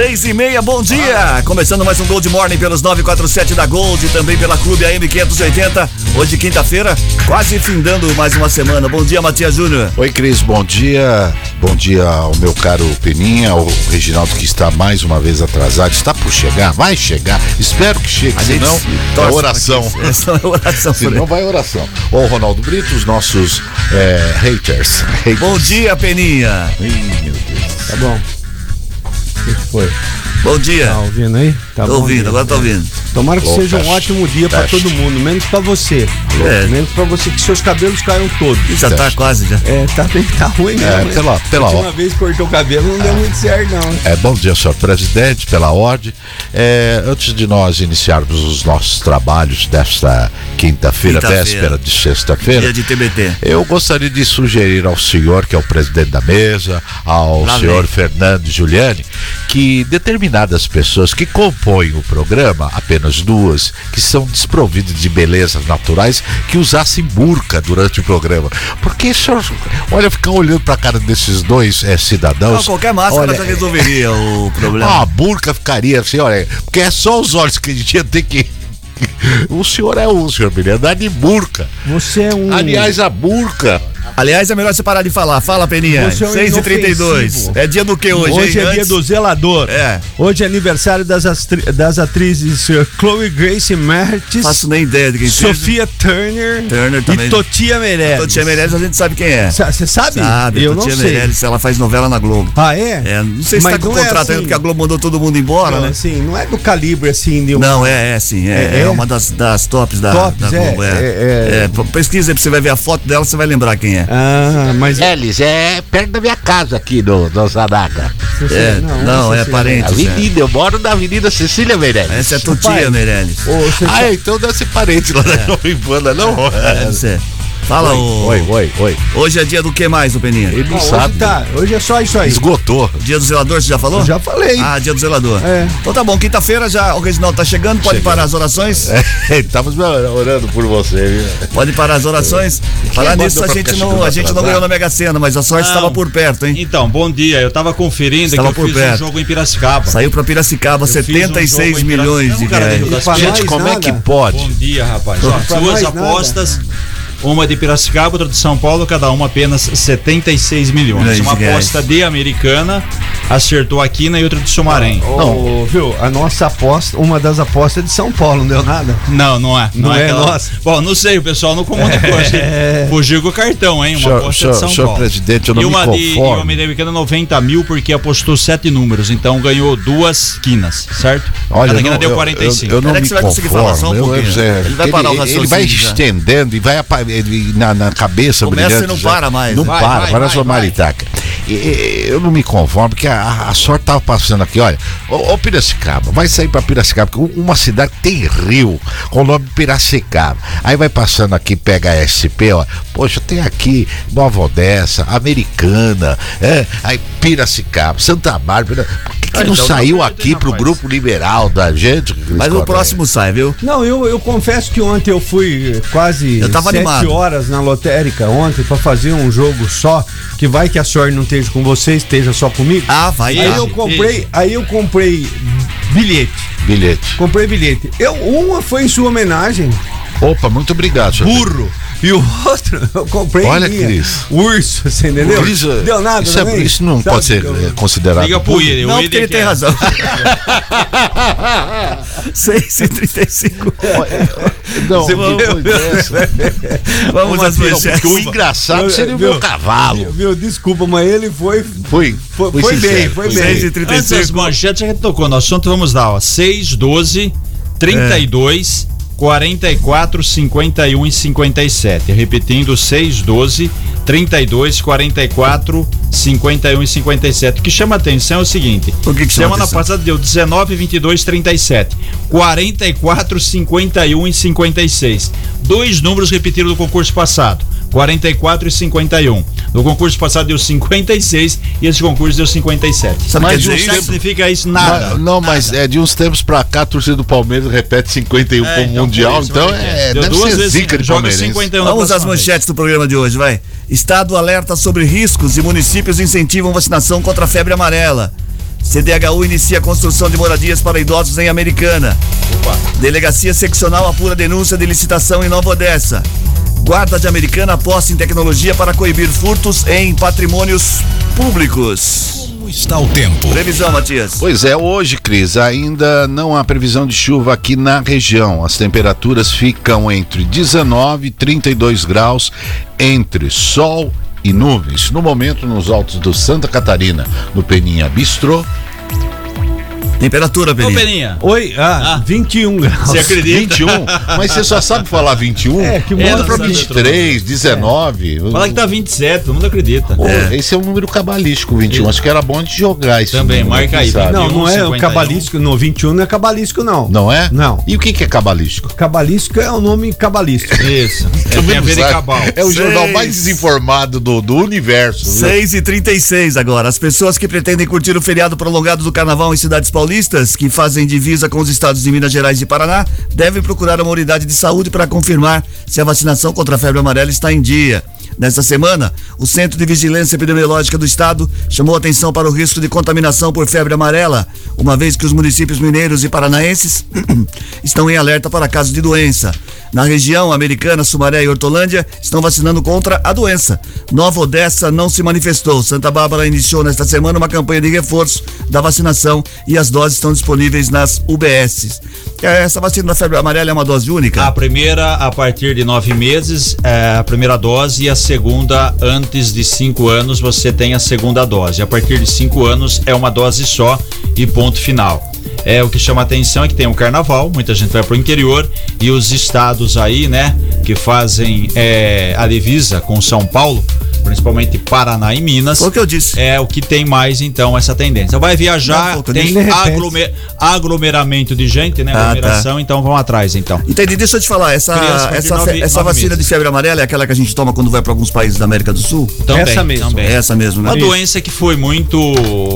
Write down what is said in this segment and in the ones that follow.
Seis e meia, bom dia! Começando mais um Gold Morning pelos 947 da Gold e também pela Clube AM 580. Hoje, quinta-feira, quase findando mais uma semana. Bom dia, Matias Júnior. Oi, Cris, bom dia. Bom dia ao meu caro Peninha, ao Reginaldo que está mais uma vez atrasado. Está por chegar? Vai chegar. Espero que chegue, A gente senão é oração. é oração. Senão vai oração. Ô, Ronaldo Brito, os nossos é, haters. haters. Bom dia, Peninha. Ih, meu Deus. Tá bom. O que que foi? Bom dia. Tá ouvindo aí? Tá Tô ouvindo, dia. agora tô ouvindo. Tomara que seja um teste. ótimo dia pra Teste. todo mundo, menos pra você. É. Menos pra você, que seus cabelos caiam todos. Já tá quase já. É, tá, bem- tá ruim mesmo. É, né? pela, pela A ordem. última vez que cortou o cabelo não deu muito certo, não. É, bom dia, senhor presidente, pela ordem. É, antes de nós iniciarmos os nossos trabalhos desta quinta-feira, Quinta-feira. véspera de sexta-feira, Dia de TBT. Eu gostaria de sugerir ao senhor, que é o presidente da mesa, ao Lá senhor vem. Fernando Giuliani, que determinadas pessoas que compõem o programa, apenas duas, que são desprovidas de belezas naturais, que usassem burca durante o programa. Porque, senhor, olha, ficar olhando pra cara desses dois é, Não, cidadãos. qualquer máscara olha, já resolveria o problema. ah, a burca ficaria assim, olha, porque é só os olhos que a gente ia ter que. O senhor é um, senhor andar de burca. Você é um. Aliás, a burca. Aliás, é melhor você parar de falar. Fala, Peninha. É um 6 e 32 inofensivo. É dia do que hoje, Hoje hein? é dia do zelador. É. Hoje é aniversário das, astri- das atrizes eh, Chloe Grace Mertes, Faço nem ideia de quem. Sofia Turner, Turner também. e Totia Meirelles. Totia Meirelles a gente sabe quem é. Você sabe? Sabe, Eu não Totia sei. Meirelles, ela faz novela na Globo. Ah, é? É, não sei se Mas tá com não é contrato assim. ainda, porque a Globo mandou todo mundo embora, Não, né? assim, não é do calibre assim de. Não, é, é sim. É, É, é é? uma das, das tops da, Tops, da é, Globo. É, é, É, pesquisa aí você vai ver a foto dela, você vai lembrar quem é. Ah, mas. Eles, é perto da minha casa aqui no, no Zanaga. É, não, é sei. parente. Avenida, eu moro na Avenida Cecília Meirelles. Essa é a Pai. Totia Meirelles. Ô, Ah, então deve ser parente lá da Jovem Pan, não? É, deve ser. Fala, o... Oi, oi, oi. Hoje é dia do que mais, o Peninha? Ele Não, não hoje sabe. tá. Hoje é só isso aí. Esgotou. Dia do zelador, você já falou? Eu já falei. Ah, dia do zelador. É. Então tá bom, quinta-feira já o Reginaldo tá chegando, pode Chegando. parar as orações? É, Estamos orando por você, viu? Pode parar as orações. Falar mandou nisso, a gente não, a gente não ganhou na Mega Sena, mas a sorte estava por perto, hein? Então, bom dia. Eu tava conferindo Estava que eu por fiz perto. um jogo em Piracicaba. Saiu pra Piracicaba, um 76 jogo em milhões de. Não, cara, reais. Gente, como é que pode? Bom dia, rapaz. Ó, duas nós apostas. Uma de Piracicaba, outra de São Paulo, cada uma apenas 76 milhões. Milhões Uma reais. aposta de Americana acertou aqui na e outra de Sumarém. Ô, viu? A nossa aposta, uma das apostas é de São Paulo, não deu nada. Não, não é. Não é aquela- nossa. Bom, não sei, o pessoal não comunicou. Que Fugiu com o cartão, hein? Uma Senhor- aposta senhor- de São senhor Paulo. presidente, eu não e me uma de, e conformo. uma de Americana 90 mil, porque apostou sete números. Então ganhou duas quinas, certo? Olha, Cada eu quina não, deu eu, 45. eu, eu não Peraí me que você vai conseguir conformo. falar só um Eu- pouquinho. eu- Ele vai parar o ele, ele vai raciocínio já. estendendo e vai apa- ele- na, na cabeça Começa brilhante, e não já- para mais, Não né? Vai, para, vai, para a vai, sua maritaca. E- Eu não me conformo, porque a, a sorte tava passando aqui, olha. Ô, ô Piracicaba, vai sair pra Piracicaba, porque uma cidade tem rio, com o nome de Piracicaba. Aí vai passando aqui, pega a SP, ó. Poxa, tem aqui Nova Odessa, Americana, é, aí Piracicaba, Santa Bárbara. Por que, que Ah, não então, saiu não, aqui pro grupo liberal da gente? Mas o próximo sai, viu? Não, eu, eu confesso que ontem eu fui quase Eu tava sete animado. horas na lotérica ontem pra fazer um jogo só, que vai que a sorte não esteja com você, esteja só comigo. Ah, vai. aí tá. eu comprei, aí eu comprei bilhete. Bilhete. Comprei bilhete. Eu, uma foi em sua homenagem, Opa, muito obrigado, senhor. E o outro, eu comprei Olha, minha, Cris. urso, você entendeu? Cris, Deu nada isso, é- isso não Sabe pode ser eu- é, considerado. Liga pro. William. Não, o porque ele tem é- razão. 6 e 35 Não, Você foi dessa. Vamos às Não, manchetes. porque o engraçado seria o meu cavalo. Viu, desculpa, mas ele foi. Foi, Foi- foi sincero, bem, foi bem. 6 e Antes das 35 manchetes, a gente tocou no assunto, vamos lá, ó. 6, 12, 32, 44, 51 e 57. Repetindo, 6, 12, 32, 44, 51 e 57. O que chama atenção é o seguinte: O que que semana passada deu 19, 22, 37, 44, 51 e 56. Dois números repetiram do concurso passado. 44 e 51. No concurso passado deu 56 e esse concurso deu 57. Sabe Mas Não isso? significa isso nada. Mas- não, mas é de uns tempos pra cá, a torcida do Palmeiras repete 51 É, como então, Mundial, isso, então é, Deu deve duas ser vezes, zica de joga palmeirense. 51 na Vamos às próxima vez. manchetes do programa de hoje, vai. Estado alerta sobre riscos e municípios incentivam vacinação contra a febre amarela. CDHU inicia a construção de moradias para idosos em Americana. Delegacia seccional apura denúncia de licitação em Nova Odessa. Guarda de Americana aposta em tecnologia para coibir furtos em patrimônios públicos. Como está o tempo? Previsão, Matias. Pois é, hoje, Cris, ainda não há previsão de chuva aqui na região. As temperaturas ficam entre 19 e 32 graus, entre sol e nuvens. No momento, nos altos do Santa Catarina, no Peninha Bistrô, Temperatura, Ô, Peninha. Peninha, Oi, ah, Ah. 21 graus. você acredita? 21. Mas você só sabe falar 21? É, que Muda moda pra sabe 23, 19. Fala que tá 27, todo mundo acredita. Pô, Esse é um número cabalístico, 21. Acho que era bom de jogar esse Também, número, marca aí, sabe? Não, não é o 51. cabalístico, no 21 não é cabalístico, não. Não é? Não. E o que, que é cabalístico? Cabalístico é o nome cabalístico. Isso. É, tem a ver cabal. É o jornal Seis. mais desinformado do, do universo. viu? 6 e 36 agora. As pessoas que pretendem curtir o feriado prolongado do carnaval em cidades paulistas, que fazem divisa com os estados de Minas Gerais e Paraná, devem procurar uma unidade de saúde para confirmar se a vacinação contra a febre amarela está em dia. Nesta semana, o Centro de Vigilância Epidemiológica do Estado chamou atenção para o risco de contaminação por febre amarela, uma vez que os municípios mineiros e paranaenses estão em alerta para casos de doença. Na região americana, Sumaré e Hortolândia estão vacinando contra a doença. Nova Odessa não se manifestou. Santa Bárbara iniciou nesta semana uma campanha de reforço da vacinação e as doses estão disponíveis nas UBSs. Essa vacina da febre amarela é uma dose única? A primeira a partir de nove meses, é a primeira dose, e a segunda antes de cinco anos você tem a segunda dose. A partir de cinco anos é uma dose só e ponto final. É o que chama atenção é que tem o carnaval, muita gente vai pro interior e os estados aí, né, que fazem é, a divisa com São Paulo, principalmente Paraná e Minas. Foi o que eu disse. É o que tem mais então essa tendência. Vai Não, viajar, foi o que eu tem. De aglomer- aglomeramento de gente, né? Ah, tá. Aglomeração, então vão atrás então. Entendi, deixa eu te falar, essa, essa, nove- essa nove vacina meses. de febre amarela é aquela que a gente toma quando vai para alguns países da América do Sul? Também, Essa mesmo. também. É essa mesmo, né? Uma doença que foi muito,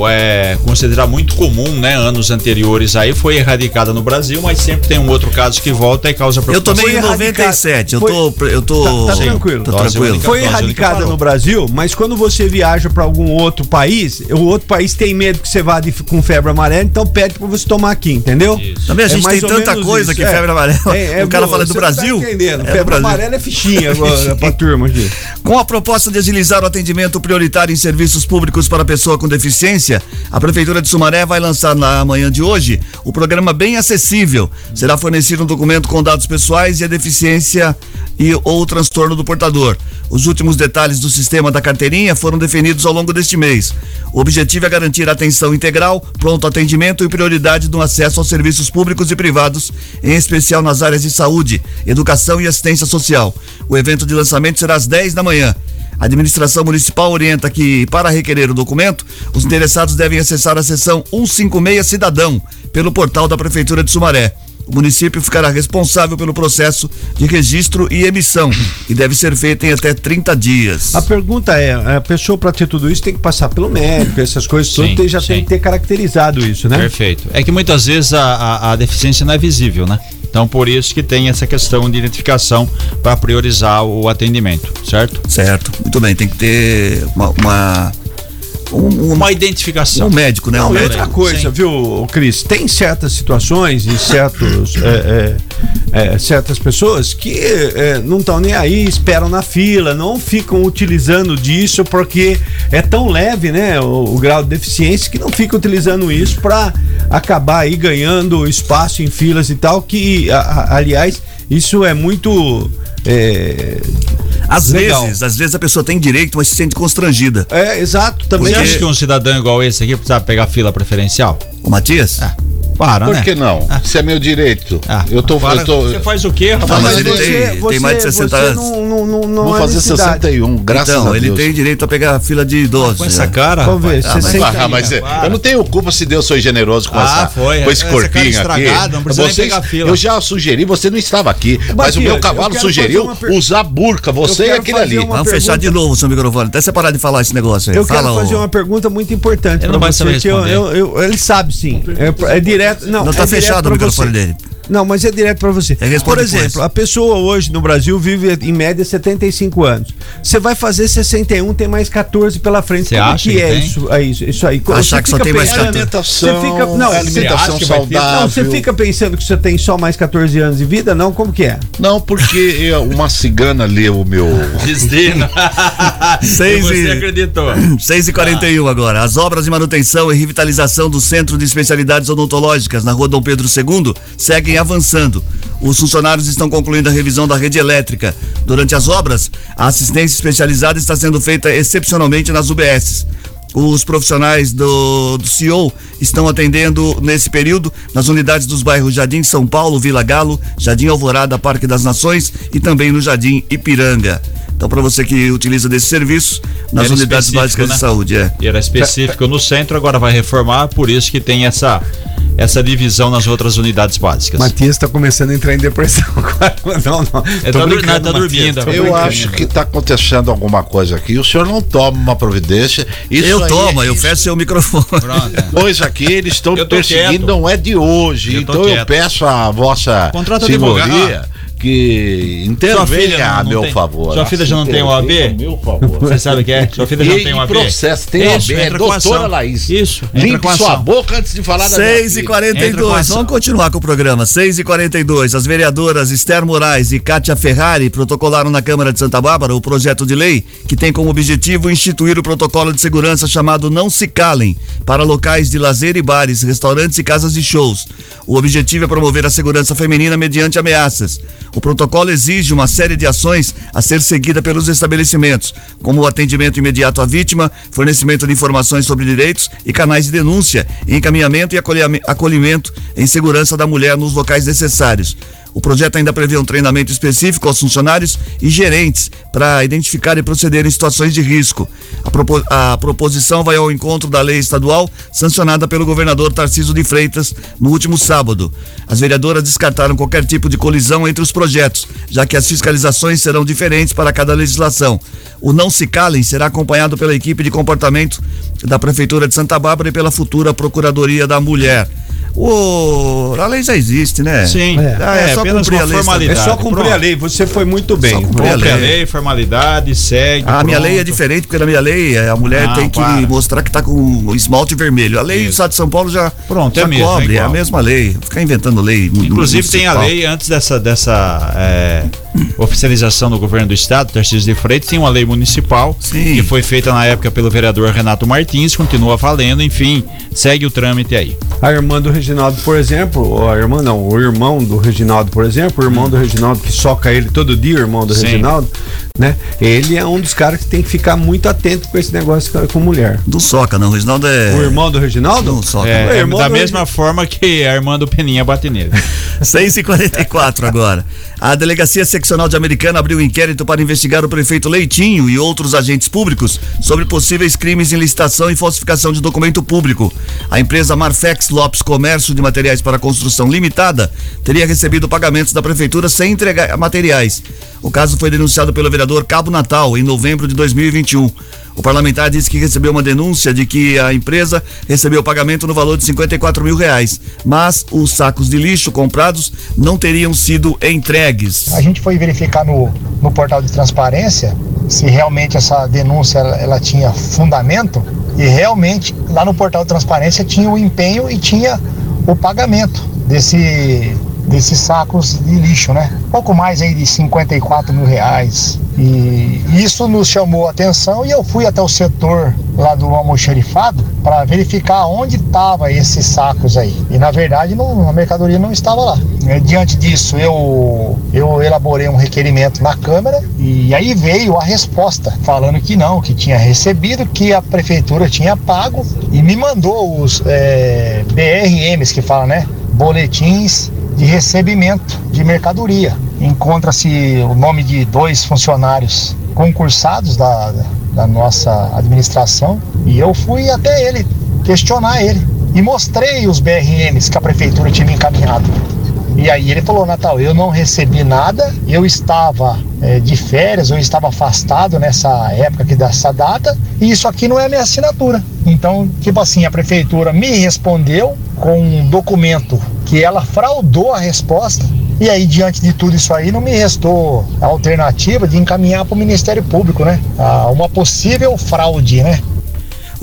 é, considerada muito comum, né? Anos anteriores aí, foi erradicada no Brasil, mas sempre tem um outro caso que volta e causa Eu preocupação. tomei em Foi erradicado. 97, eu tô, eu tô, Tá- tá tranquilo. Dose tranquilo. Foi erradicada no Brasil, mas quando você viaja para algum outro país, o outro país tem medo que você vá de- com febre amarela, então pede para você tomar aqui, entendeu? Isso. Também a É gente mais tem tanta coisa isso, que é. febre amarela. É, é, o cara fala do você Brasil. Tá entendendo? é febre Brasil. amarela é fichinha agora pra turma aqui. Com a proposta de agilizar o atendimento prioritário em serviços públicos para pessoa com deficiência, a Prefeitura de Sumaré vai lançar na manhã de hoje o programa Bem Acessível. Será fornecido um documento com dados pessoais e a deficiência e ou o transtorno do portador. Os últimos detalhes do sistema da carteirinha foram definidos ao longo deste mês. O objetivo é garantir atenção integral, pronto atendimento e prioridade no acesso aos serviços públicos e privados, em especial nas áreas de saúde, educação e assistência social. O evento de lançamento será às 10 da manhã. A administração municipal orienta que, para requerer o documento, os interessados devem acessar a seção 156 Cidadão pelo portal da Prefeitura de Sumaré. O município ficará responsável pelo processo de registro e emissão e deve ser feito em até 30 dias. A pergunta é, a pessoa para ter tudo isso tem que passar pelo médico, essas coisas Sim, todas, já sim. tem que ter caracterizado isso, né? Perfeito. É que muitas vezes a, a- a deficiência não é visível, né? Então por isso que tem essa questão de identificação para priorizar o atendimento, certo? Certo, muito bem, tem que ter uma. uma um, Uma identificação. um médico, né? Não, um médico. outra coisa, Sim. viu, Cris? Tem certas situações e certos, é, é, é, certas pessoas que é, não estão nem aí, esperam na fila, não ficam utilizando disso porque é tão leve, né, o, o grau de deficiência que não ficam utilizando isso para acabar aí ganhando espaço em filas e tal, que, a- a- aliás, isso é muito. É, Às Legal. vezes, às vezes a pessoa tem direito, mas se sente constrangida. é exato também. Você acha que um cidadão igual esse aqui precisa pegar fila preferencial? O Matias? Ah. Para, Por né? que não? Isso é meu direito. Ah, eu tô, eu tô Você faz o quê, rapaz? Não, mas Mas ele você- tem- você- tem mais de 60 você anos. Não, não, não, não Vou há fazer necessidade. 61, graças então, a ele Deus. tem direito a pegar a fila de idosos. Com essa né? cara, Vamos ver, rapaz. 60 Ah, mas é, eu não tenho culpa se Deus foi generoso com, Ah, essa, foi. com esse Essa corpinho aqui. não precisa Vocês- pegar fila. Eu já sugeri, você não estava aqui, mas o Matias, meu eu cavalo sugeriu usar burca, você e aquele ali. Vamos fechar de novo o seu microfone, até você parar de falar esse negócio aí. Eu quero fazer uma pergunta muito importante Ele pra não vai você, ele sabe sim. É, é direto. Não, Não tá é fechado o microfone você. dele. Não, mas é direto pra você. Por exemplo, a pessoa hoje no Brasil vive em média 75 anos. Você vai fazer 61, tem mais 14 pela frente. Você Como acha que que é tem? isso, é isso, isso aí? Achar Você que só tem mais pensando- 14. Alimentação, Você fica, não, alimentação você saudável. Não, você fica pensando que você tem só mais 14 anos de vida? Não, como que é? Não, porque eu- uma cigana leu o meu. Destino. Seis E você e- acreditou. 6 e 41 agora. As obras de manutenção e revitalização do Centro de Especialidades Odontológicas na rua Dom Pedro II seguem avançando. Os funcionários estão concluindo a revisão da rede elétrica. Durante as obras, a assistência especializada está sendo feita excepcionalmente nas UBSs. Os profissionais do, do CEO estão atendendo nesse período nas unidades dos bairros Jardim São Paulo, Vila Galo, Jardim Alvorada, Parque das Nações e também no Jardim Ipiranga. Então, para você que utiliza desse serviço, nas Era unidades básicas né? de saúde, é. Era específico no centro, agora vai reformar, por isso que tem essa, essa divisão nas outras unidades básicas. Matias tá começando a entrar em depressão agora. Não, não. Ele tá não, tá dormindo, tô Tô Eu brincando. acho que está acontecendo alguma coisa aqui. O senhor não toma uma providência. Isso eu tomo, é eu fecho seu microfone. Pronto. Pois aqui eles estão Eu perseguindo, quieto. não é de hoje. Eu então eu quieto. peço a vossa Contrata senhoria advogado. Que intervenha a meu tem- favor. sua filha já não tem OAB? Você sabe o que é? Sua filha já não tem e processo, tem OAB, é doutora. Laís. Isso, Limpe sua boca antes de falar da minha 6 e filha. Entra com 42 ação. Vamos continuar com o programa. 6 e 42 As vereadoras Esther Moraes e Kátia Ferrari protocolaram na Câmara de Santa Bárbara o projeto de lei que tem como objetivo instituir o protocolo de segurança chamado Não Se Calem para locais de lazer e bares, restaurantes e casas de shows. O objetivo é promover a segurança feminina mediante ameaças. O protocolo exige uma série de ações a ser seguida pelos estabelecimentos, como o atendimento imediato à vítima, fornecimento de informações sobre direitos e canais de denúncia, encaminhamento e acolhimento em segurança da mulher nos locais necessários. O projeto ainda prevê um treinamento específico aos funcionários e gerentes para identificar e proceder em situações de risco. A, propo- a proposição vai ao encontro da lei estadual sancionada pelo governador Tarciso de Freitas no último sábado. As vereadoras descartaram qualquer tipo de colisão entre os projetos, já que as fiscalizações serão diferentes para cada legislação. O Não Se Calem será acompanhado pela equipe de comportamento da Prefeitura de Santa Bárbara e pela futura Procuradoria da Mulher. O, a lei já existe, né? Sim, Ah, é, é só apenas cumprir a lei. É formalidade. só cumprir Pronto. a lei, você foi muito bem. Só cumprir a Cumpre a lei. lei, formalidade, segue. A minha pronto. lei é diferente, porque na minha lei eh, a mulher Não, tem que para. mostrar que tá com esmalte vermelho. A lei do. Estado de São Paulo já, Pronto, é já a mesma, é cobre, é, a igual. mesma lei. Ficar inventando lei. Inclusive tem a lei antes dessa, dessa é, oficialização do governo do estado, Tarcísio de Freitas, tem uma lei municipal Sim. que foi feita na época pelo vereador Renato Martins, continua valendo, enfim, segue o trâmite aí. A irmã do Reginaldo, por exemplo, ou a irmã não, o irmão do Reginaldo, por exemplo, o irmão do Reginaldo que soca ele todo dia, o irmão do Sim. Reginaldo, né? Ele é um dos caras que tem que ficar muito atento com esse negócio com- mulher. Não soca, não. O Reginaldo é. O irmão do Reginaldo? Não soca. É, é irmão da do mesma forma que a irmã do Peninha bate nele. 6 e 44 agora. A Delegacia Seccional de Americana abriu inquérito para investigar o prefeito Leitinho e outros agentes públicos sobre possíveis crimes em licitação e falsificação de documento público. A empresa Marfex Lopes Comércio de Materiais para Construção Limitada teria recebido pagamentos da prefeitura sem entregar materiais. O caso foi denunciado pelo vereador Cabo Natal em novembro de 2021. O parlamentar disse que recebeu uma denúncia de que a empresa recebeu pagamento no valor de 54 mil reais, mas os sacos de lixo comprados não teriam sido entregues. A gente foi verificar no, no portal de transparência se realmente essa denúncia ela, ela tinha fundamento e realmente lá no portal de transparência tinha o empenho e tinha o pagamento desse desses sacos de lixo, né? Pouco mais aí de 54 mil reais. E isso nos chamou a atenção e eu fui até o setor lá do almoxerifado para verificar onde estavam esses sacos aí. E na verdade não, a mercadoria não estava lá. É, diante disso, eu, eu elaborei um requerimento na Câmara e aí veio a resposta falando que não, que tinha recebido, que a prefeitura tinha pago e me mandou os é, BRMs que fala, né? Boletins de recebimento de mercadoria. Encontra-se o nome de dois funcionários concursados da, da nossa administração e eu fui até ele questionar ele e mostrei os BRMs que a prefeitura tinha encaminhado. E aí ele falou, Natal, eu não recebi nada, eu estava é, de férias, eu estava afastado nessa época aqui dessa data, e isso aqui não é minha assinatura. Então, tipo assim, a prefeitura me respondeu com um documento que ela fraudou a resposta. E aí, diante de tudo isso aí, não me restou a alternativa de encaminhar para o Ministério Público, né? Ah, uma possível fraude, né?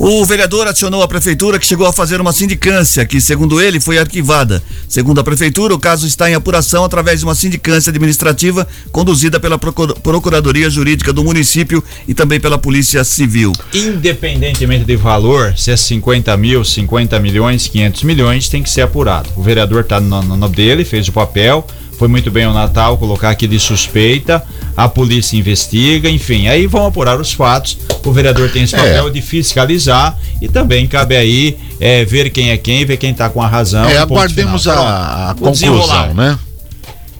O vereador acionou a prefeitura que chegou a fazer uma sindicância, que, segundo ele, foi arquivada. Segundo a prefeitura, o caso está em apuração através de uma sindicância administrativa conduzida pela Procuradoria Jurídica do município e também pela Polícia Civil. Independentemente de valor, se é 50 mil, 50 milhões, 500 milhões, tem que ser apurado. O vereador está no nome dele, fez o papel, foi muito bem o Natal colocar aqui de suspeita, a polícia investiga, enfim, aí vão apurar os fatos. O vereador tem esse é. papel é. de fiscalizar e também cabe aí é, ver quem é quem, ver quem está com a razão. É, aguardemos a, a conclusão, né?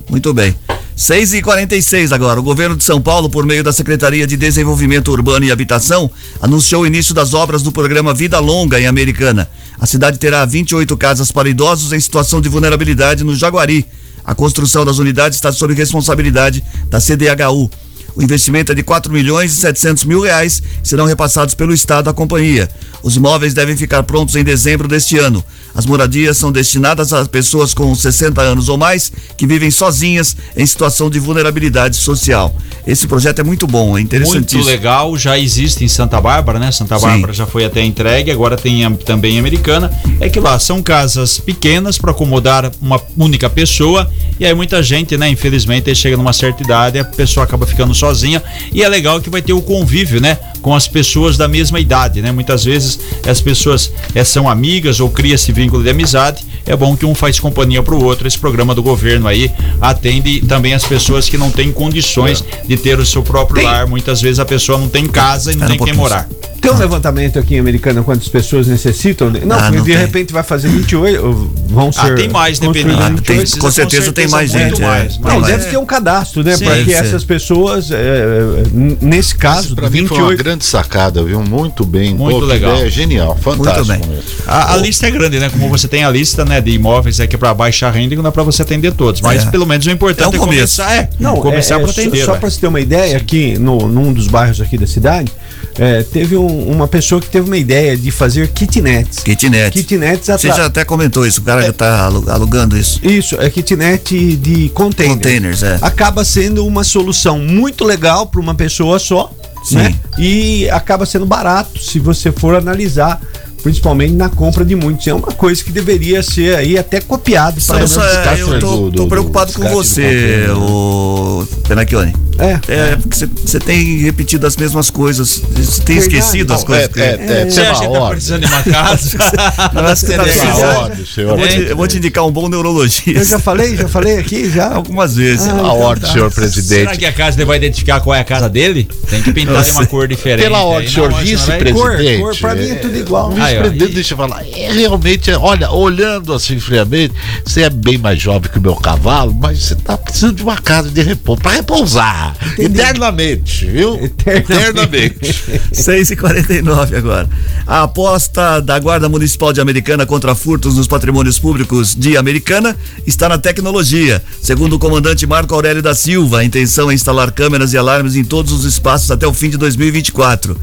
Muito bem. 6 e 46 agora. O governo de São Paulo, por meio da Secretaria de Desenvolvimento Urbano e Habitação, anunciou o início das obras do programa Vida Longa em Americana. A cidade terá 28 casas para idosos em situação de vulnerabilidade no Jaguari. A construção das unidades está sob responsabilidade da CDHU. O investimento é de 4 milhões e 700 mil reais serão repassados pelo Estado à companhia. Os imóveis devem ficar prontos em dezembro deste ano. As moradias são destinadas a pessoas com 60 anos ou mais que vivem sozinhas em situação de vulnerabilidade social. Esse projeto é muito bom, é interessantíssimo. Muito legal, já existe em Santa Bárbara, né? Santa Bárbara Sim. já foi até entregue, agora tem também Americana. É que lá são casas pequenas para acomodar uma única pessoa e aí muita gente, né? Infelizmente, chega numa certa idade, a pessoa acaba ficando sozinha e é legal que vai ter o convívio, né? Com as pessoas da mesma idade, né? Muitas vezes as pessoas é, são amigas ou cria-se vínculo de amizade. É bom que um faz companhia para o outro. Esse programa do governo aí atende também as pessoas que não têm condições de ter o seu próprio tem. lar. Muitas vezes a pessoa não tem casa e não tem quem morar. Tem um levantamento aqui em Americana quantas pessoas necessitam? Não, ah, não de tem. repente vai fazer 28, vão ah, ser. Ah, tem mais, dependendo. Ah, tem, com certeza tem mais gente. Mais, é. Não, mais. deve ter um cadastro, né? Para que essas pessoas, é, nesse caso, para mim foi uma grande sacada, viu? Muito bem. Muito Pô, legal. É genial, fantástico. Muito bem. A, a, lista é grande, né? Como você tem a lista né, de imóveis aqui para baixa renda, não é para você atender todos. Mas é. pelo menos o importante é, um é começar. É, não, começar é, para atender. Só, só para você ter uma ideia, aqui no, num dos bairros aqui da cidade, é, teve um, uma pessoa que teve uma ideia de fazer kitnets. Kitnets. Kitnets Você já até comentou isso, o cara é, já tá alugando isso. Isso, é kitnet de containers. Containers, é. Acaba sendo uma solução muito legal para uma pessoa só. Sim. Né? E acaba sendo barato se você for analisar principalmente na compra de muitos. É uma coisa que deveria ser aí até copiado para é, Eu tô, tô preocupado com você, o Penacchione. É. É, porque você tem repetido as mesmas coisas. Você tem esquecido as coisas. É, é, é, você acha que tá precisando de uma casa? Acho que tá vou, te, eu vou te indicar um bom neurologista. Eu já falei, já falei aqui, já. Algumas vezes. Ah, a ordem, senhor presidente. Será que a casa ele vai identificar qual é a casa dele? Tem que pintar de uma cor diferente. Pela ordem, senhor vice-presidente. Cor, cor, pra mim é tudo igual. Vice-presidente, deixa eu falar. É, realmente, olha, olhando assim friamente, você é bem mais jovem que o meu cavalo, mas você tá precisando de uma casa de repouso, pra repousar. Eternamente, viu? Eternamente. 6 e 49 agora. A aposta da Guarda Municipal de Americana contra furtos nos patrimônios públicos de Americana está na tecnologia. Segundo o comandante Marco Aurélio da Silva, a intenção é instalar câmeras e alarmes em todos os espaços até o fim de 2024.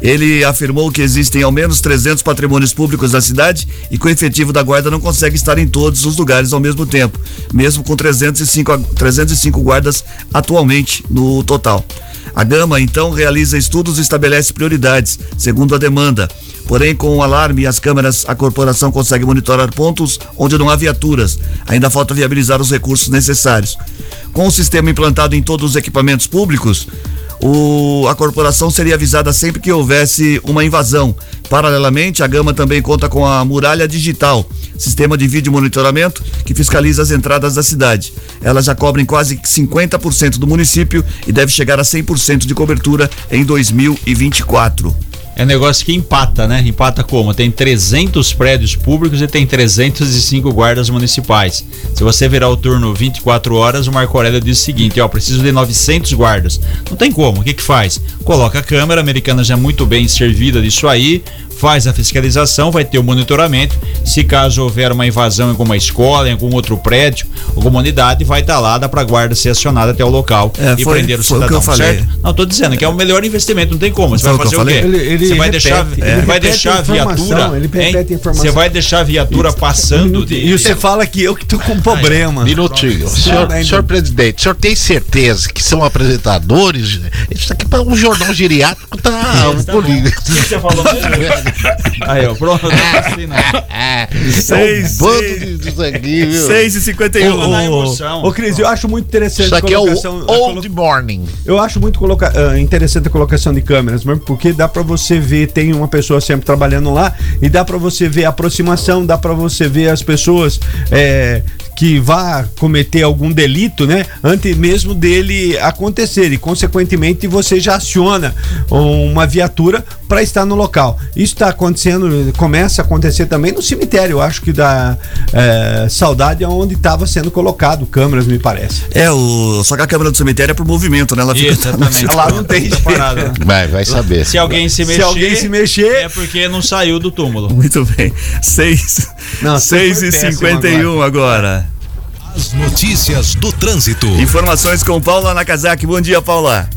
Ele afirmou que existem ao menos 300 patrimônios públicos da cidade e que o efetivo da guarda não consegue estar em todos os lugares ao mesmo tempo, mesmo com 305, 305 guardas atualmente no total. A Gama, então, realiza estudos e estabelece prioridades, segundo a demanda. Porém, com o alarme e as câmeras, a corporação consegue monitorar pontos onde não há viaturas. Ainda falta viabilizar os recursos necessários. Com o sistema implantado em todos os equipamentos públicos, o, a corporação seria avisada sempre que houvesse uma invasão. Paralelamente, a Gama também conta com a Muralha Digital, sistema de vídeo monitoramento que fiscaliza as entradas da cidade. Elas já cobrem quase 50% do município e deve chegar a 100% de cobertura em 2024. É negócio que empata, né? Empata como? Tem 300 prédios públicos e tem 305 guardas municipais. Se você virar o turno 24 horas, o Marco Aurélio diz o seguinte: ó, preciso de 900 guardas. Não tem como. O que que faz? Coloca a câmera, a americana já é muito bem servida disso aí, faz a fiscalização, vai ter o monitoramento. Se caso houver uma invasão em alguma escola, em algum outro prédio, alguma unidade, vai estar tá lá, dá para a guarda ser acionada até o local É, e foi- prender o foi o que cidadão, eu falei. certo? Não, tô dizendo que é o melhor investimento, não tem como. Você Foi vai o que fazer eu o quê? Ele- ele você vai repete, deixar, ele vai deixar a viatura, ele repete hein? a informação. Você vai deixar a viatura passando de E você fala que eu que tô com problema. Minutinho. Senhor, senhor presidente, o senhor tem certeza que são apresentadores? Isso aqui para um jornal geriátrico tá um. O que você falou mesmo? Aí, ó, pronto, não é assim, não. É Seis, um bando de- disso aqui, viu? 6 e 51 Ô, emoção. Ô, Cris, eu acho muito interessante Isso aqui é a o colocação. a colo- Old Morning. Eu acho muito coloca- ah, interessante a colocação de câmeras, mesmo porque dá pra você tem uma pessoa sempre trabalhando lá e dá pra você ver a aproximação, dá pra você ver as pessoas é, que vá cometer algum delito, né? Antes mesmo dele acontecer e consequentemente você já aciona uma viatura para estar no local. Isso está acontecendo, começa a acontecer também no cemitério. Eu acho que da é, saudade é onde estava sendo colocado câmeras, me parece. É, o, só que a câmera do cemitério é pro movimento, né? Ela fica Exatamente. Lá não tem parada, né? Vai, vai saber. Se alguém se Se mexer, alguém se mexer- é porque não saiu do túmulo. Muito bem. 6 Não, você seis foi e péssimo 51 agora. As notícias do trânsito. Informações com Paula Nakazaki. Bom dia, Paula.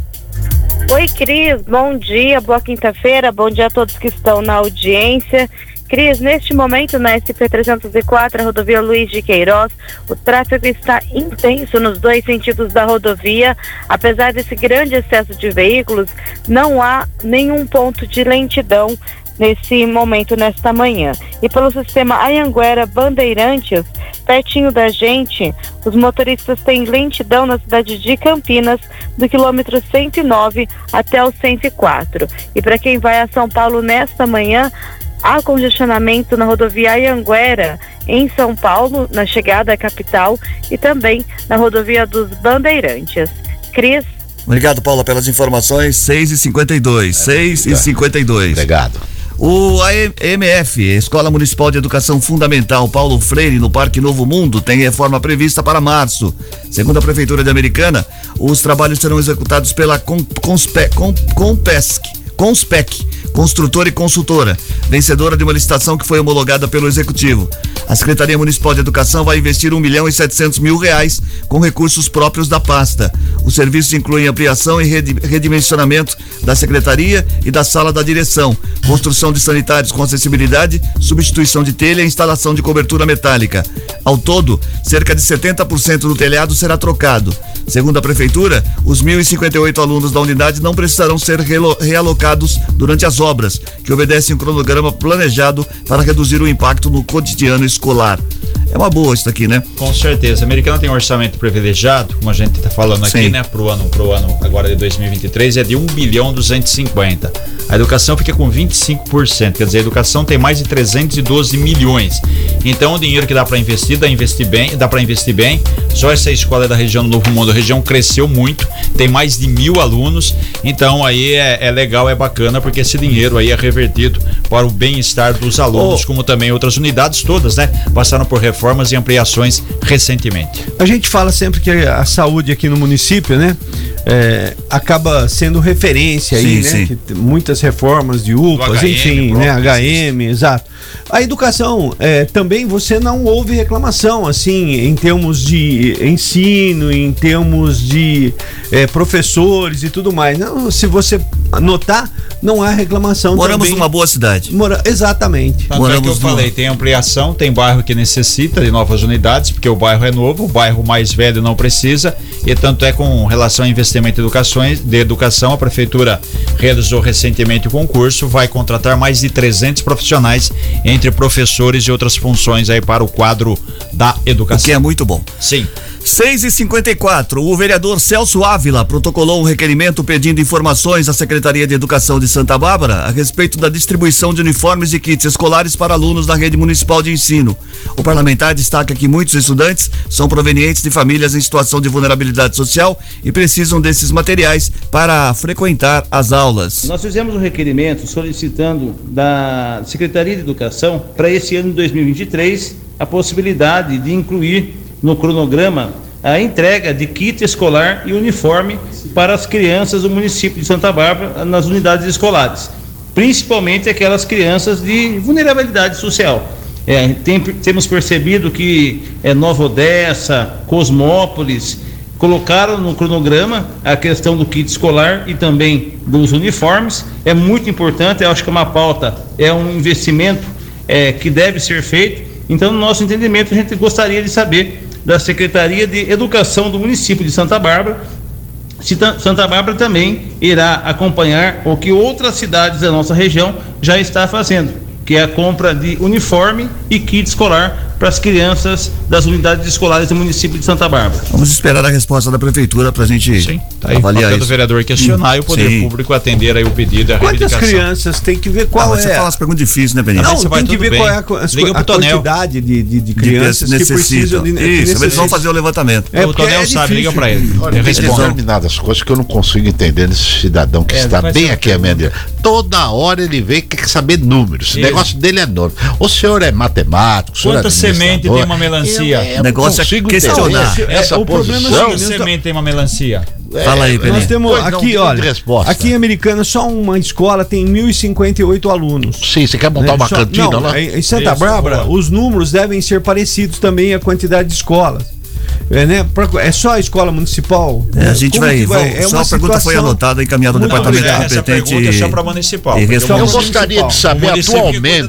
Oi, Cris, bom dia, boa quinta-feira, bom dia a todos que estão na audiência. Cris, neste momento na SP-304, a rodovia Luiz de Queiroz, o tráfego está intenso nos dois sentidos da rodovia. Apesar desse grande excesso de veículos, não há nenhum ponto de lentidão nesse momento, nesta manhã. E pelo sistema Anhanguera Bandeirantes, pertinho da gente, os motoristas têm lentidão na cidade de Campinas, do quilômetro 109 até o 104. E para quem vai a São Paulo nesta manhã, há congestionamento na rodovia Anhanguera, em São Paulo, na chegada à capital, e também na rodovia dos Bandeirantes. Cris, Obrigado, Paula, pelas informações. 6 e 52 6 e 52 Obrigado. O AMF, Escola Municipal de Educação Fundamental Paulo Freire, no Parque Novo Mundo, tem reforma prevista para março. Segundo a Prefeitura de Americana, os trabalhos serão executados pela Compesc, Conspec, construtora e consultora, vencedora de uma licitação que foi homologada pelo Executivo. A Secretaria Municipal de Educação vai investir um milhão e setecentos mil reais com recursos próprios da pasta. Os serviços incluem ampliação e redi- redimensionamento da Secretaria e da sala da direção, construção de sanitários com acessibilidade, substituição de telha e instalação de cobertura metálica. Ao todo, cerca de 70% do telhado será trocado. Segundo a Prefeitura, os 1.058 alunos da unidade não precisarão ser relo- durante as obras, que obedecem um cronograma planejado para reduzir o impacto no cotidiano escolar. É uma boa isso aqui, né? Com certeza. A Americana tem um orçamento privilegiado, como a gente está falando aqui, Sim. né? Pro ano, pro ano agora de 2023, é de 1 bilhão 250. A educação fica com 25%, quer dizer, a educação tem mais de 312 milhões. Então, o dinheiro que dá para investir, dá investir bem, dá para investir bem. Só essa escola é da região do Novo Mundo, a região cresceu muito, tem mais de mil alunos. Então, aí é, é legal, é bacana, porque esse dinheiro aí é revertido para o bem-estar dos alunos, Ô. como também outras unidades todas, né? Passaram por reformas e ampliações recentemente. A gente fala sempre que a saúde aqui no município, né, é, acaba sendo referência aí, Sim, né? sim. muitas reformas de UPAs, HM enfim, né, HM, exato. A educação, é, também você não houve reclamação, assim, em termos de ensino, em termos de é, professores e tudo mais. Não, se você notar, não há reclamação. Moramos também. numa boa cidade. Mora... Exatamente. Tanto é que Moramos eu falei, numa- tem ampliação, tem bairro que necessita de novas unidades, porque o bairro é novo, o bairro mais velho não precisa, e tanto é com relação a investimento em educações, de educação, a prefeitura realizou recentemente o concurso, vai contratar mais de 300 profissionais, entre professores e outras funções aí para o quadro da O educação. que é muito bom. Sim. 6 e 54 o vereador Celso Ávila protocolou um requerimento pedindo informações à Secretaria de Educação de Santa Bárbara a respeito da distribuição de uniformes e kits escolares para alunos da rede municipal de ensino. O parlamentar destaca que muitos estudantes são provenientes de famílias em situação de vulnerabilidade social e precisam desses materiais para frequentar as aulas. Nós fizemos um requerimento solicitando da Secretaria de Educação para esse ano de 2023 a possibilidade de incluir no cronograma a entrega de kit escolar e uniforme para as crianças do município de Santa Bárbara nas unidades escolares, principalmente aquelas crianças de vulnerabilidade social. É, tem- temos percebido que é, Nova Odessa, Cosmópolis, colocaram no cronograma a questão do kit escolar e também dos uniformes. É muito importante, eu acho que é uma pauta, é um investimento é, que deve ser feito. Então, no nosso entendimento, a gente gostaria de saber da Secretaria de Educação do município de Santa Bárbara. Santa Bárbara também irá acompanhar o que outras cidades da nossa região já está fazendo, que é a compra de uniforme e kit escolar para as crianças das unidades escolares do município de Santa Bárbara. Vamos esperar a resposta da prefeitura para a gente Sim. Tá aí o avaliar isso. vereador questionar e o poder Sim. público atender aí o pedido a Quantas crianças tem que ver Ah, qual você é? fala as perguntas difíceis, né, Benito? Não, Não, você vai tem que ver bem. qual é a, as- a quantidade de, de, de Que crianças que necessitam. precisam de Isso, que eles vão fazer o levantamento. É, o porque Tonel é sabe, liga pra ele. Olha, tem determinadas coisas que eu não consigo entender nesse cidadão que É, está bem aqui à minha. Toda hora ele vem e quer saber números. O negócio dele é enorme. O senhor é matemático, o senhor é semente uma melancia? Eu- eu O negócio é questionar. É, Essa o problema é o posição. Quanta seguinte, semente tem uma melancia? Fala aí, É, Benito. Nós temos Pois não, aqui, de olha, resposta. aqui em Americana só uma escola tem 1.058 alunos. Sim, você quer montar né? uma Só- cantina não, lá? Em em Santa Bárbara, os números devem ser parecidos também a quantidade de escolas. É, né? É só a escola municipal? É, a gente vai. vamos- É só uma a pergunta foi situação- anotada e encaminhada ao departamento obrigado. Essa competente. pergunta é só para municipal. e. Eu gostaria de municipal- saber que cuida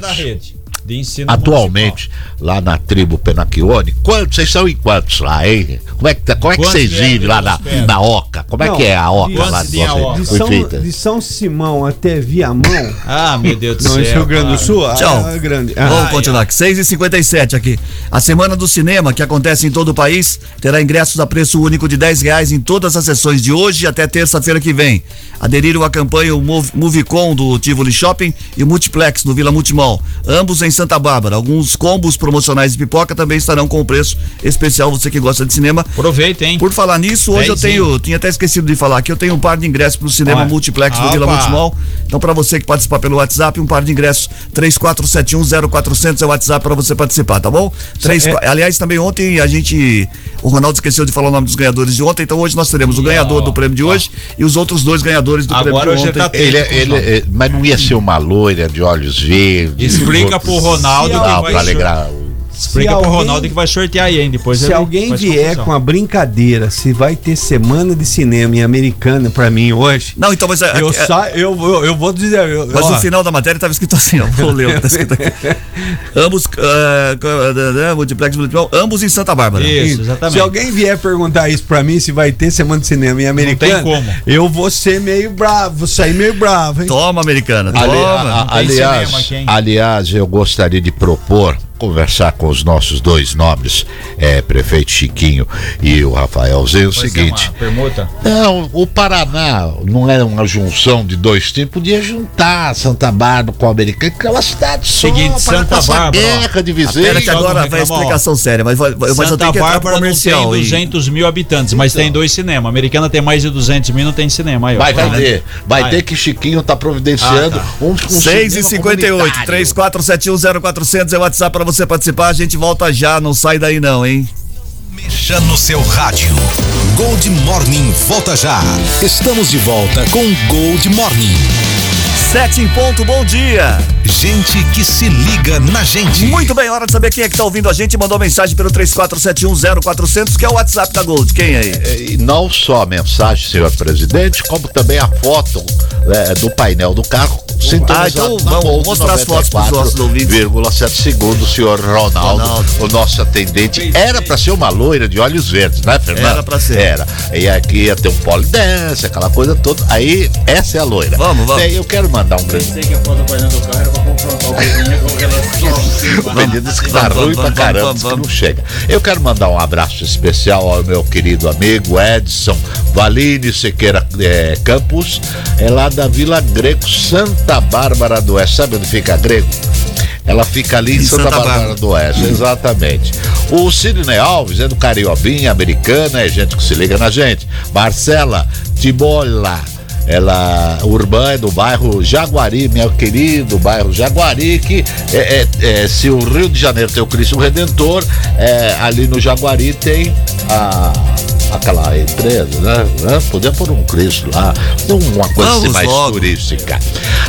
atualmente. De ensino Atualmente, lá na tribo Penaquione, quantos, vocês são em quantos lá, hein? Como é que, tá- como é que vocês é, vivem lá na, na Oca? Como é Não, que é a Oca lá de Oca? De vocês? São, de São Simão até Viamão, municipal. Ah, meu Deus do não, céu. Rio Grande do. Sul, Tchau. ah, é grande. Vamos Ah, continuar aqui. 6 e 57 aqui. A Semana do Cinema, que acontece em todo o país, terá ingressos a preço único de 10 reais em todas as sessões de hoje até terça-feira que vem. Aderiram à campanha o Mov- Movicon do Tivoli Shopping e o Multiplex do Vila Multimol, ambos em Santa Bárbara. Alguns combos promocionais de pipoca também estarão com preço especial, você que gosta de cinema. Aproveita, hein? Por falar nisso, hoje eu Dezinho. tenho, tinha até esquecido de falar que eu tenho um par de ingressos pro cinema Olha. Multiplex do Opa. Vila Multimol. Então, para você que participar pelo WhatsApp, um par de ingressos 34710400 é o WhatsApp para você participar, tá bom? Três, é- Aliás, também ontem a gente, o Ronaldo esqueceu de falar o nome dos ganhadores de ontem, então hoje nós teremos o E, ganhador ó, do prêmio de hoje e os outros dois ganhadores do Agora prêmio de hoje ontem. tá Ele, é- ele, é- mas não ia ser uma loira de olhos verdes. Explica pro Ronaldo Não, pra alegrar. Explica Se pro alguém- Ronaldo que vai sortear aí, hein? Depois Se alguém vier confusão. com a brincadeira se vai ter semana de cinema em Americana pra mim hoje, Não, então, mas, é- eu, é- sa eu, eu, eu vou dizer. eu- mas ó, no final da matéria estava escrito assim, ó. Vou ler tá escrito aqui. ambos, ah, Multiplex, Multimol, ambos em Santa Bárbara. Isso, exatamente. Se alguém vier perguntar isso pra mim, se vai ter semana de cinema em Americana, tem como. eu vou ser meio bravo, vou sair meio bravo, hein? Toma, americana. Ali- Toma. a- a- aliás, aqui, aliás, eu gostaria de propor conversar com os nossos dois nobres, é, prefeito Chiquinho e o Rafaelzinho, o ser seguinte. uma permuta? Não, o Paraná não é uma junção de dois times, podia juntar Santa Bárbara com a Americana, que é uma cidade só, Seguinte, para Santa Bárbara, guerra de vizinhos. Que agora vai explicação séria, mas, vai- mas eu Santa tenho que entrar pro Bárbara não tem comercial. e- 200 mil habitantes, mas tem dois cinemas. A Americana tem mais de 200 mil, não tem cinema. Aí. Vai, vai Tá ter. Vai Vai. ter que Chiquinho tá providenciando Ah, tá. um, um 6 e cinema 58 comunitário. 34710400 é o WhatsApp para você participar. A gente volta já, não sai daí não, hein? Mexa no seu rádio. Gold Morning volta já. Estamos de volta com Gold Morning. 7 em ponto, bom dia. Gente que se liga na gente. Muito bem, hora de saber quem é que tá ouvindo a gente. Mandou mensagem pelo 34710400, que é o WhatsApp da Gold. Quem é aí? É, E não só a mensagem, senhor presidente, como também a foto né, do painel do carro. Ah, então vamos mostrar as fotos pros nossos ouvintes. 94,7 segundos, senhor Ronaldo, Ronaldo. o nosso atendente. Era pra ser uma loira de olhos verdes, né, Fernando? Era pra ser. Era. E aqui ia ter um polidense, aquela coisa toda. Aí, essa é a loira. Vamos, vamos. Bem, eu quero mandar um grande. Sei que a foto do painel do carro era pra confrontar o com relação O menino disse que tá ruim pra caramba, que não chega. Eu quero mandar um abraço especial ao meu querido amigo Edson Valine Sequeira eh, Campos, é lá da Vila Greco, Santa Bárbara do Oeste. Sabe onde fica Grego? Ela fica ali em, Em Santa, Santa Bárbara Bárbara. do Oeste, exatamente. O Sidney Alves é do Cariobinha, americana, é gente que se liga na gente. Marcela Tibola. Ela, Urbã é do bairro Jaguari, meu querido bairro Jaguari, que é, é- é, se o Rio de Janeiro tem o Cristo Redentor, é, ali no Jaguari tem a, aquela empresa, né? né? Podia pôr um Cristo lá, uma coisa assim Vamos mais logo. turística.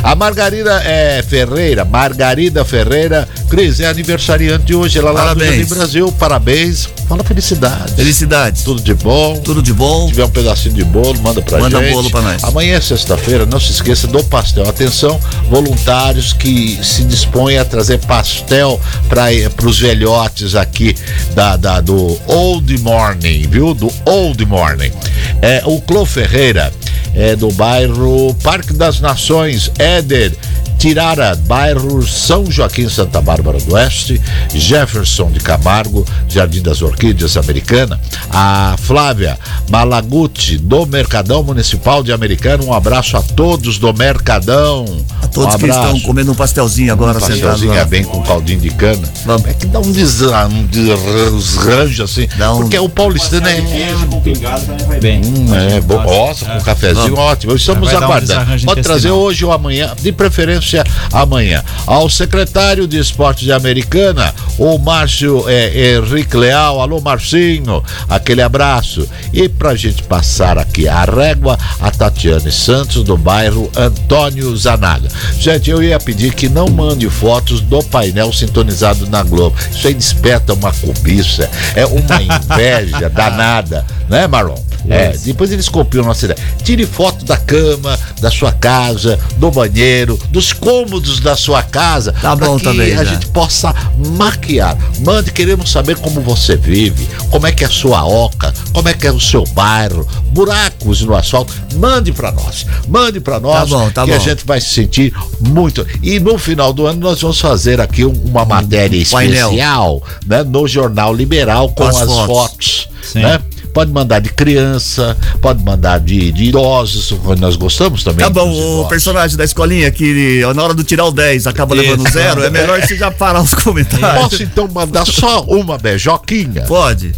A Margarida é, Ferreira, Margarida Ferreira, Cris, é aniversariante de hoje, ela lá do. Jardim Brasil, parabéns, fala felicidade. Felicidades. Tudo de bom. Tudo de bom. Se tiver um pedacinho de bolo, manda pra Manda gente. bolo pra nós. Amanhã é sexta-feira, não se esqueça do pastel. Atenção, voluntários que se dispõem a trazer pastel para os velhotes aqui da, da- do Old Morning, viu? Do Old Morning. É, o Clô Ferreira é do bairro Parque das Nações, Éder. Tirara, bairro São Joaquim, Santa Bárbara do Oeste, Jefferson de Camargo, Jardim das Orquídeas Americana, a Flávia Malaguti, do Mercadão Municipal de Americana. Um abraço a todos do Mercadão. A todos um que estão comendo um pastelzinho agora, Um sentados pastelzinho é bem com caldinho de cana. Vamos. É que dá um desra- um desranjo assim. Dá um- Porque o paulistano é. Queijo com pingado também vai bem. Hum, é bom. Nossa, com cafezinho, ótimo. Estamos um aguardando. Pode trazer hoje ou amanhã, de preferência amanhã. Ao secretário de Esportes de Americana, o Márcio é, Henrique Leal. Alô, Marcinho, aquele abraço. E pra gente passar aqui a régua, a Tatiane Santos, do bairro Antônio Zanaga. Gente, eu ia pedir que não mande fotos do painel sintonizado na Globo. Isso aí desperta uma cobiça, é uma inveja danada, né, Marlon? É, depois eles copiam nossa ideia. Tire foto da cama, da sua casa, do banheiro, dos cômodos da sua casa. Tá bom que também, a já. gente possa maquiar. Mande, queremos saber como você vive, como é que é a sua oca, como é que é o seu bairro, buracos no asfalto. Mande pra nós. Mande pra nós. Tá bom, tá que a bom. gente vai se sentir muito. E no final do ano nós vamos fazer aqui um- uma matéria painel. especial, né, no Jornal Liberal com, as as, fotos. fotos, Sim. né? Pode mandar de criança, pode mandar de, de idosos, nós gostamos também. Tá bom, o idosos. personagem da escolinha que na hora do tirar o 10 acaba Isso. levando zero, é melhor você já parar os comentários. Posso então mandar só uma beijoquinha? Pode.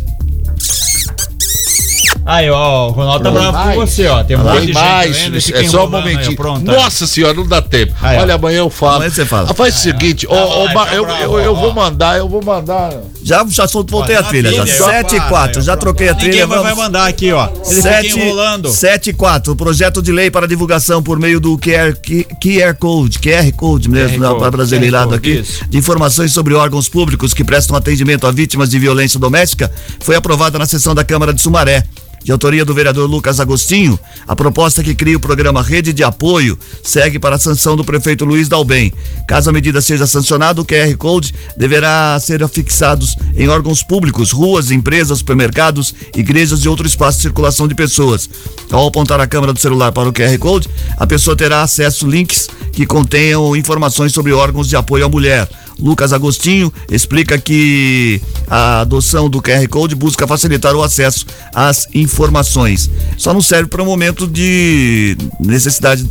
Aí, ó, o Ronaldo tá bravo com você, ó. Tem um monte de gente mais, vendo e fica é só um aí, momentinho. Pronto. Nossa senhora, não dá tempo. Aí. Olha, amanhã eu falo. Amanhã você fala. Ah, faz o seguinte, ó, Tá eu, eu, eu vou mandar, eu vou mandar. Já, já voltei a trilha, já. na trilha, 7 e ó. 4, já troquei a Ninguém trilha. vai, vai Vamos. mandar aqui, ó. Ele Sete- fica enrolando. 7 e 4, projeto de lei para divulgação por meio do QR, QR Code, QR Code mesmo, QR para Code, brasileirado aqui, isso. de informações sobre órgãos públicos que prestam atendimento a vítimas de violência doméstica, foi aprovada na sessão da Câmara de Sumaré. De autoria do vereador Lucas Agostinho, a proposta que cria o programa Rede de Apoio segue para a sanção do prefeito Luiz Dalbem. Caso a medida seja sancionada, o QR Code deverá ser afixados em órgãos públicos, ruas, empresas, supermercados, igrejas e outro espaço de circulação de pessoas. Ao apontar a câmera do celular para o QR Code, a pessoa terá acesso a links que contenham informações sobre órgãos de apoio à mulher. Lucas Agostinho explica que a adoção do QR Code busca facilitar o acesso às informações. Só não serve para um momento de necessidade,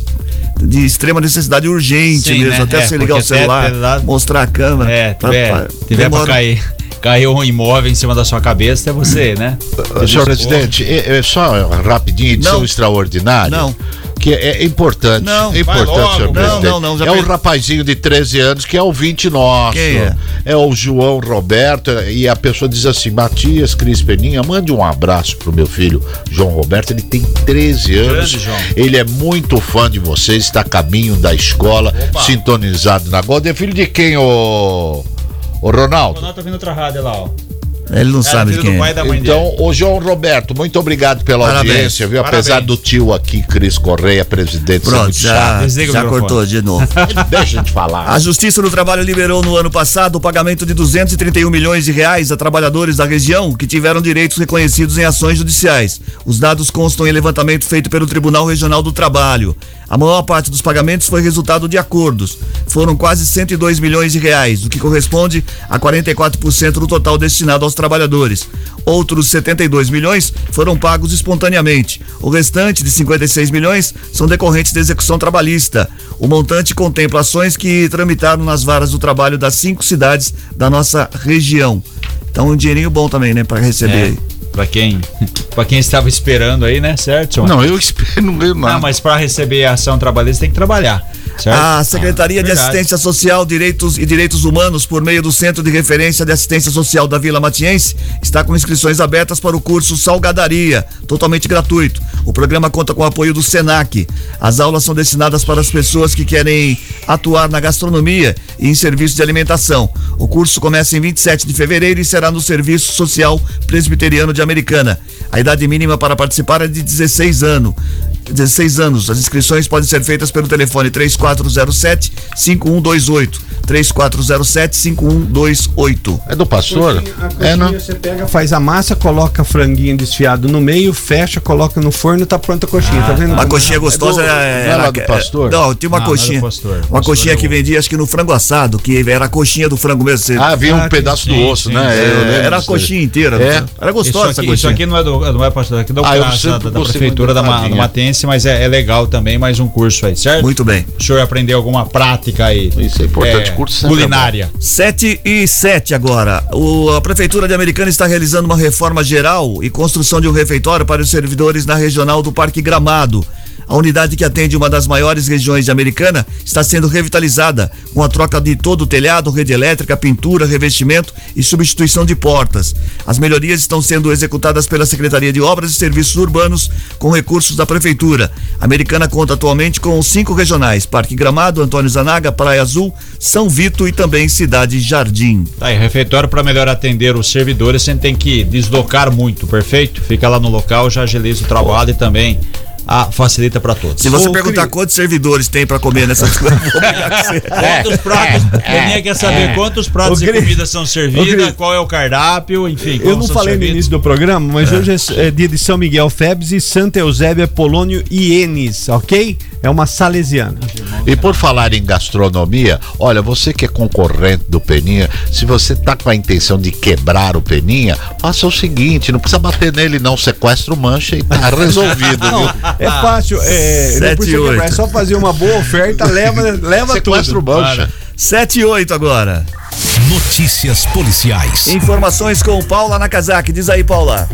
de extrema necessidade urgente Sim, mesmo. né? Até É, você ligar o celular, até mostrar a câmera. É, pra- tiver, pra- tiver pra demora- cair. Caiu um imóvel em cima da sua cabeça, é você, né? Senhor presidente, é, é só rapidinho, edição Não. extraordinária. Não. Que é, é importante. Não, é importante, logo. senhor Não, presidente. não, não, é pe- um rapazinho de 13 anos que é ouvinte nosso. Quem é? É o João Roberto. E a pessoa diz assim: Matias Cris Peninha, mande um abraço pro meu filho João Roberto. Ele tem 13 anos. Grande, João. Ele é muito fã de vocês, está a caminho da escola, Opa. sintonizado na Gold. É filho de quem, ô. Ô Ronaldo? Ronaldo tá vindo outra rádio lá, ó. Ele não sabe de filho do quem é. Então, ô João Roberto, muito obrigado pela Parabéns. audiência, viu? Parabéns. Apesar do tio aqui, Cris Correia, presidente, Pronto, já, o já cortou de novo. Deixa de falar. A Justiça do Trabalho liberou no ano passado o pagamento de 231 milhões de reais a trabalhadores da região que tiveram direitos reconhecidos em ações judiciais. Os dados constam em levantamento feito pelo Tribunal Regional do Trabalho. A maior parte dos pagamentos foi resultado de acordos. Foram quase 102 milhões de reais, o que corresponde a 44% do total destinado aos trabalhadores. Outros 72 milhões foram pagos espontaneamente. O restante de 56 milhões são decorrentes da execução trabalhista. O montante contempla ações que tramitaram nas varas do trabalho das cinco cidades da nossa região. Então, um dinheirinho bom também, né, para receber. É, aí. Pra quem, pra quem estava esperando aí, né? Certo? Não, eu espero, não ganho nada. Não, mas para receber a ação trabalhista tem que trabalhar. Certo? A Secretaria Ah, de verdade. Assistência Social, Direitos e Direitos Humanos, por meio do Centro de Referência de Assistência Social da Vila Matiense, está com inscrições abertas para o curso Salgadaria, totalmente gratuito. O programa conta com o apoio do SENAC. As aulas são destinadas para as pessoas que querem atuar na gastronomia e em serviços de alimentação. O curso começa em 27 de fevereiro e será no Serviço Social Presbiteriano de Americana. A idade mínima para participar é de 16 anos. 16 anos. As inscrições podem ser feitas pelo telefone 3407 5128. 3407 5128. É do pastor? A É, não? coxinha você pega, faz a massa, coloca franguinho desfiado no meio, fecha, coloca no forno, tá pronta a coxinha, tá vendo? Uma coxinha gostosa do- é. não era do pastor? Não, tinha uma Não, não era coxinha. do pastor. Uma Pastor coxinha é que vendia, acho que no frango assado, que era a coxinha do frango mesmo. Você- Ah, vinha um Ah, pedaço do sim, osso, sim, né? sim. Era a coxinha inteira. É. Era gostosa isso essa aqui, isso coxinha. aqui não é do, não é pastor, aqui é da, Ah, eu da- da, prefeitura da, da Ma- mas é, é legal também, mais um curso aí, certo? Muito bem. O senhor aprendeu alguma prática aí? Isso é importante, curso sempre é culinária. 7 e 7 agora. O, a Prefeitura de Americana está realizando uma reforma geral e construção de um refeitório para os servidores na regional do Parque Gramado. A unidade que atende uma das maiores regiões de Americana está sendo revitalizada, com a troca de todo o telhado, rede elétrica, pintura, revestimento e substituição de portas. As melhorias estão sendo executadas pela Secretaria de Obras e Serviços Urbanos com recursos da Prefeitura. A Americana conta atualmente com cinco regionais: Parque Gramado, Antônio Zanaga, Praia Azul, São Vito e também Cidade Jardim. Tá aí, refeitório para melhor atender os servidores, você tem que deslocar muito, perfeito? Fica lá no local, já agiliza o trabalho e também ah, facilita para todos. Se você Ô, perguntar Cris. quantos servidores tem para comer nessas coisas, você. Quantos pratos? Peninha quer saber quantos pratos de comida são Cris. qual é o cardápio, enfim. Eu não falei no servidos. início do programa, mas hoje é, é dia de São Miguel Febres e Santa Eusébia Polônio Ienes, ok? É uma salesiana. E por falar em gastronomia, olha, você que é concorrente do Peninha, se você tá com a intenção de quebrar o Peninha, faça o seguinte, não precisa bater nele não, sequestra o mancha e tá resolvido, viu? É fácil, é, não Sete e é oito. só fazer uma boa oferta, leva, leva Sequestra o tudo. mancha. 7 e 8 agora. Notícias policiais. Informações com Paula Nakazaki. Diz aí, Paula.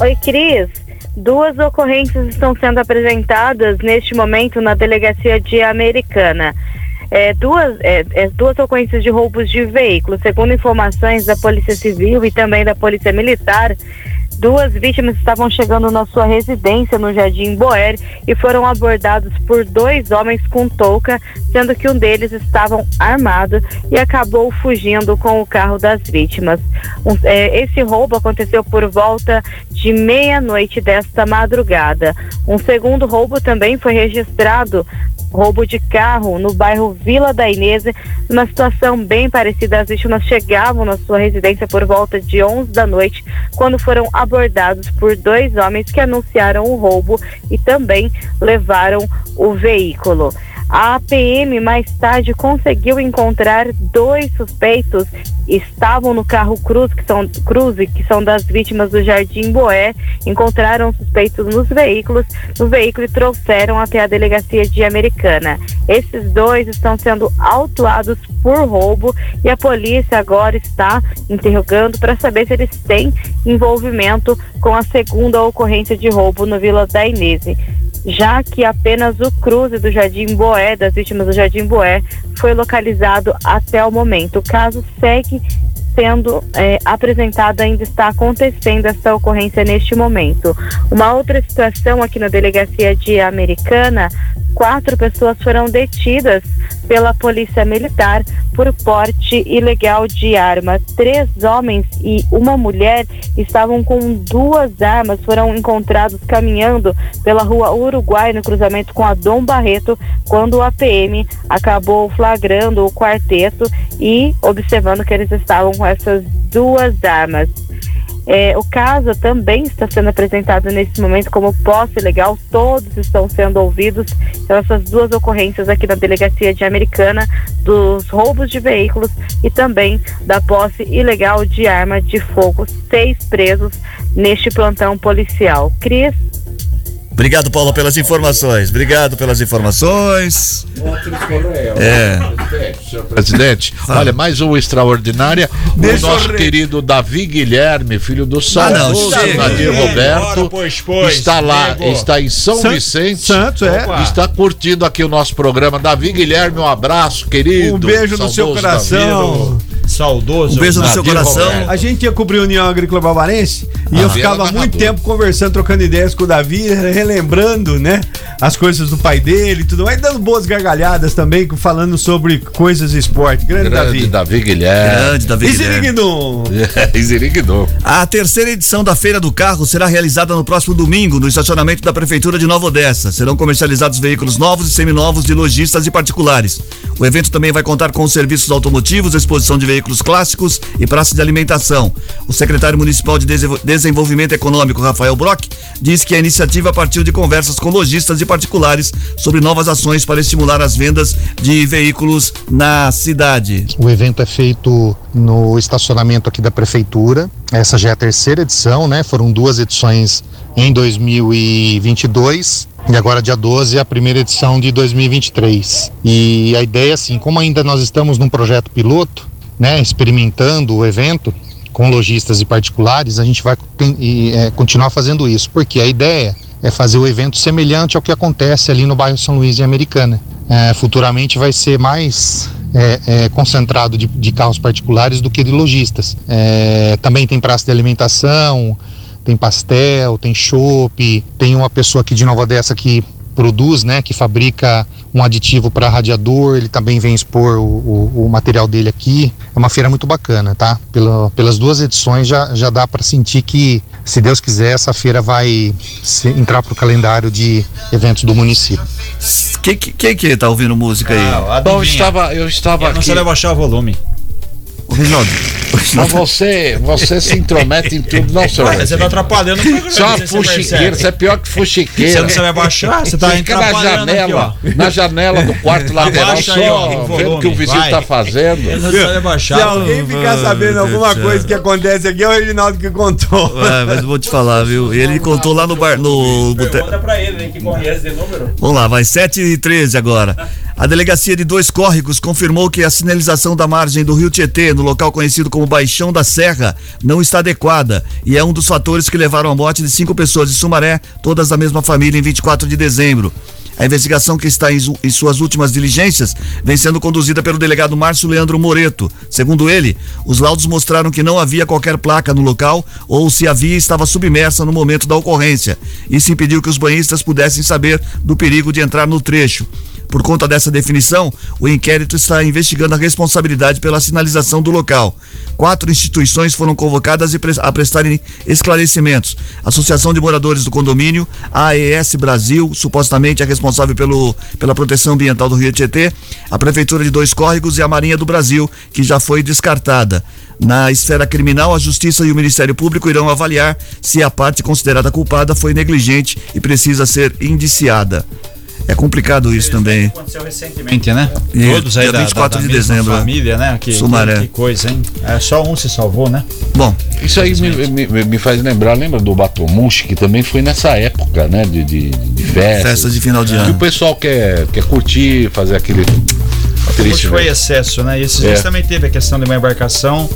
Oi, Cris. Duas ocorrências estão sendo apresentadas neste momento na delegacia de Americana. É, duas, é, é, duas ocorrências de roubos de veículos. Segundo informações da Polícia Civil e também da Polícia Militar, duas vítimas estavam chegando na sua residência no Jardim Boer e foram abordados por dois homens com touca, sendo que um deles estava armado e acabou fugindo com o carro das vítimas. Um- é, esse roubo aconteceu por volta de meia-noite desta madrugada. Um segundo roubo também foi registrado roubo de carro no bairro Vila da Inês, numa situação bem parecida. As vítimas chegavam na sua residência por volta de 11 da noite, quando foram abordados por dois homens que anunciaram o roubo e também levaram o veículo. A PM mais tarde conseguiu encontrar dois suspeitos estavam no carro Cruz, que são Cruze, que são das vítimas do Jardim Boé, encontraram suspeitos nos veículos, no veículo e trouxeram até a delegacia de Americana. Esses dois estão sendo autuados por roubo e a polícia agora está interrogando para saber se eles têm envolvimento com a segunda ocorrência de roubo no Vila da Inês. Já que apenas o cruze do Jardim Boé, das vítimas do Jardim Boé, foi localizado até o momento. O caso segue sendo é, apresentado, ainda está acontecendo essa ocorrência neste momento. Uma outra situação aqui na delegacia de Americana, quatro pessoas foram detidas pela polícia militar por porte ilegal de arma. Três homens e uma mulher estavam com duas armas, foram encontrados caminhando pela rua Uruguai, no cruzamento com a Dom Barreto, quando o APM acabou flagrando o quarteto e observando que eles estavam com essas duas armas. É, o caso também está sendo apresentado nesse momento como posse legal, todos estão sendo ouvidos. Então, essas duas ocorrências aqui na delegacia de Americana, dos roubos de veículos e também da posse ilegal de arma de fogo. Seis presos neste plantão policial. Cris. Obrigado, Paulo, pelas informações. Obrigado pelas informações. É. Senhor presidente, olha, mais um extraordinária. Deixa o nosso querido Davi Guilherme, filho do Ah, saudoso chega. Nadir Roberto, pois, pois, está lá, está em São San- Vicente. Santos, é. Está curtindo aqui o nosso programa. Davi Guilherme, um abraço, querido. Um beijo no seu coração. Davi. Saudoso. Um beijo no seu coração. Roberto. A gente ia cobrir a União Agrícola Barbarense e Ah, eu ela ficava muito tempo conversando, trocando ideias com o Davi, relembrando, né, as coisas do pai dele e tudo mais, dando boas gargalhadas também, falando sobre coisas de esporte. Grande, Grande Davi. Davi Guilherme. Grande Davi Guilherme. Ziriguidum. A terceira edição da Feira do Carro será realizada no próximo domingo no estacionamento da Prefeitura de Nova Odessa. Serão comercializados veículos novos e seminovos de lojistas e particulares. O evento também vai contar com serviços automotivos, exposição de veículos clássicos e praça de alimentação. O secretário municipal de Desenvol- Desenvolvimento Econômico, Rafael Brock, diz que a iniciativa partiu de conversas com lojistas e particulares sobre novas ações para estimular as vendas de veículos na cidade. O evento é feito no estacionamento aqui da prefeitura. Essa já é a terceira edição, né? Foram duas edições em 2022 e agora dia 12 é a primeira edição de 2023. E a ideia assim, como ainda nós estamos num projeto piloto, né, experimentando o evento com lojistas e particulares, a gente vai e, é, continuar fazendo isso, porque a ideia é fazer o evento semelhante ao que acontece ali no bairro São Luís de Americana. É, futuramente vai ser mais é, é, concentrado de, de carros particulares do que de lojistas. É, também tem praça de alimentação, tem pastel, tem chopp, tem uma pessoa aqui de Nova Odessa que produz, né, que fabrica um aditivo para radiador, ele também vem expor o, o- o material dele aqui. É uma feira muito bacana, tá? Pela- pelas duas edições já, já dá para sentir que, se Deus quiser, essa feira vai se- entrar para o calendário de eventos do município. Quem que, quem que tá ouvindo música aí? Ah, Bom, eu estava, eu estava Eu não aqui. sei baixar o volume. Reginaldo. Mas você, você se intromete em tudo, não, senhor. Você tá atrapalhando o programa. Você é uma se você fuxiqueira, percebe. você é pior que fuxiqueira. Você não sabe abaixar, você tá fica na janela, aqui, na janela do quarto lateral, Abaixa aí, ó, só o vendo o que o vizinho vai. tá fazendo. Ele não sabe Se abaixar. alguém ficar sabendo alguma coisa que acontece aqui, é o Reginaldo que contou. É, mas eu vou te falar, viu? Ele contou lá no bar, no Pergunta pra ele, hein, que conhece de número. Vamos lá, vai 7 e 13 agora. A delegacia de Dois Córregos confirmou que a sinalização da margem do Rio Tietê, no local conhecido como Baixão da Serra, não está adequada e é um dos fatores que levaram à morte de cinco pessoas de Sumaré, todas da mesma família, em 24 de dezembro. A investigação que está em, su- em suas últimas diligências vem sendo conduzida pelo delegado Márcio Leandro Moreto. Segundo ele, os laudos mostraram que não havia qualquer placa no local ou se havia estava submersa no momento da ocorrência. Isso impediu que os banhistas pudessem saber do perigo de entrar no trecho. Por conta dessa definição, o inquérito está investigando a responsabilidade pela sinalização do local. Quatro instituições foram convocadas a prestarem esclarecimentos. Associação de Moradores do Condomínio, AES Brasil, supostamente é responsável pelo, pela proteção ambiental do Rio Tietê, a Prefeitura de Dois Córregos e a Marinha do Brasil, que já foi descartada. Na esfera criminal, a Justiça e o Ministério Público irão avaliar se a parte considerada culpada foi negligente e precisa ser indiciada. É complicado isso também. Aconteceu recentemente, né? E Todos aí dia da, 24 da, da de mesma dezembro, família, né? Que, Sumaré. Que, que coisa, hein? É, só um se salvou, né? Bom, Isso aí me, me, me faz lembrar, lembra do Batomushi, que também foi nessa época, né? De, de, de festas. festa de final de Que o ano. pessoal quer, quer curtir, fazer aquele. Triste, Hoje foi né? excesso, né? E esses É. dias também teve a questão de uma embarcação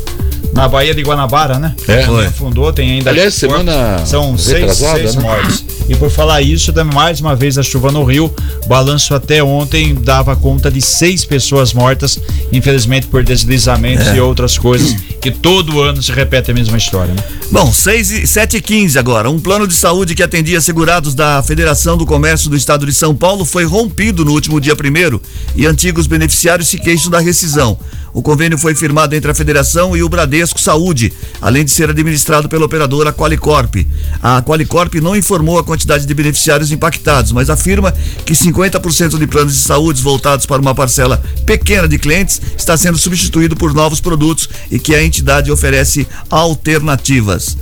na Baía de Guanabara, né? É. Foi. Afundou, tem ainda. Aliás, semana São seis, seis né? mortos. E por falar isso, mais uma vez a chuva no Rio, balanço até ontem dava conta de seis pessoas mortas, infelizmente por deslizamentos É. e outras coisas, que todo ano se repete a mesma história, né? Bom, 6 e 7 e 15 agora. Um plano de saúde que atendia segurados da Federação do Comércio do Estado de São Paulo foi rompido no último dia primeiro e antigos beneficiários se queixam da rescisão. O convênio foi firmado entre a Federação e o Bradesco Saúde, além de ser administrado pela operadora Qualicorp. A Qualicorp não informou a quantidade de beneficiários impactados, mas afirma que 50% de planos de saúde voltados para uma parcela pequena de clientes está sendo substituído por novos produtos e que a entidade oferece alternativas.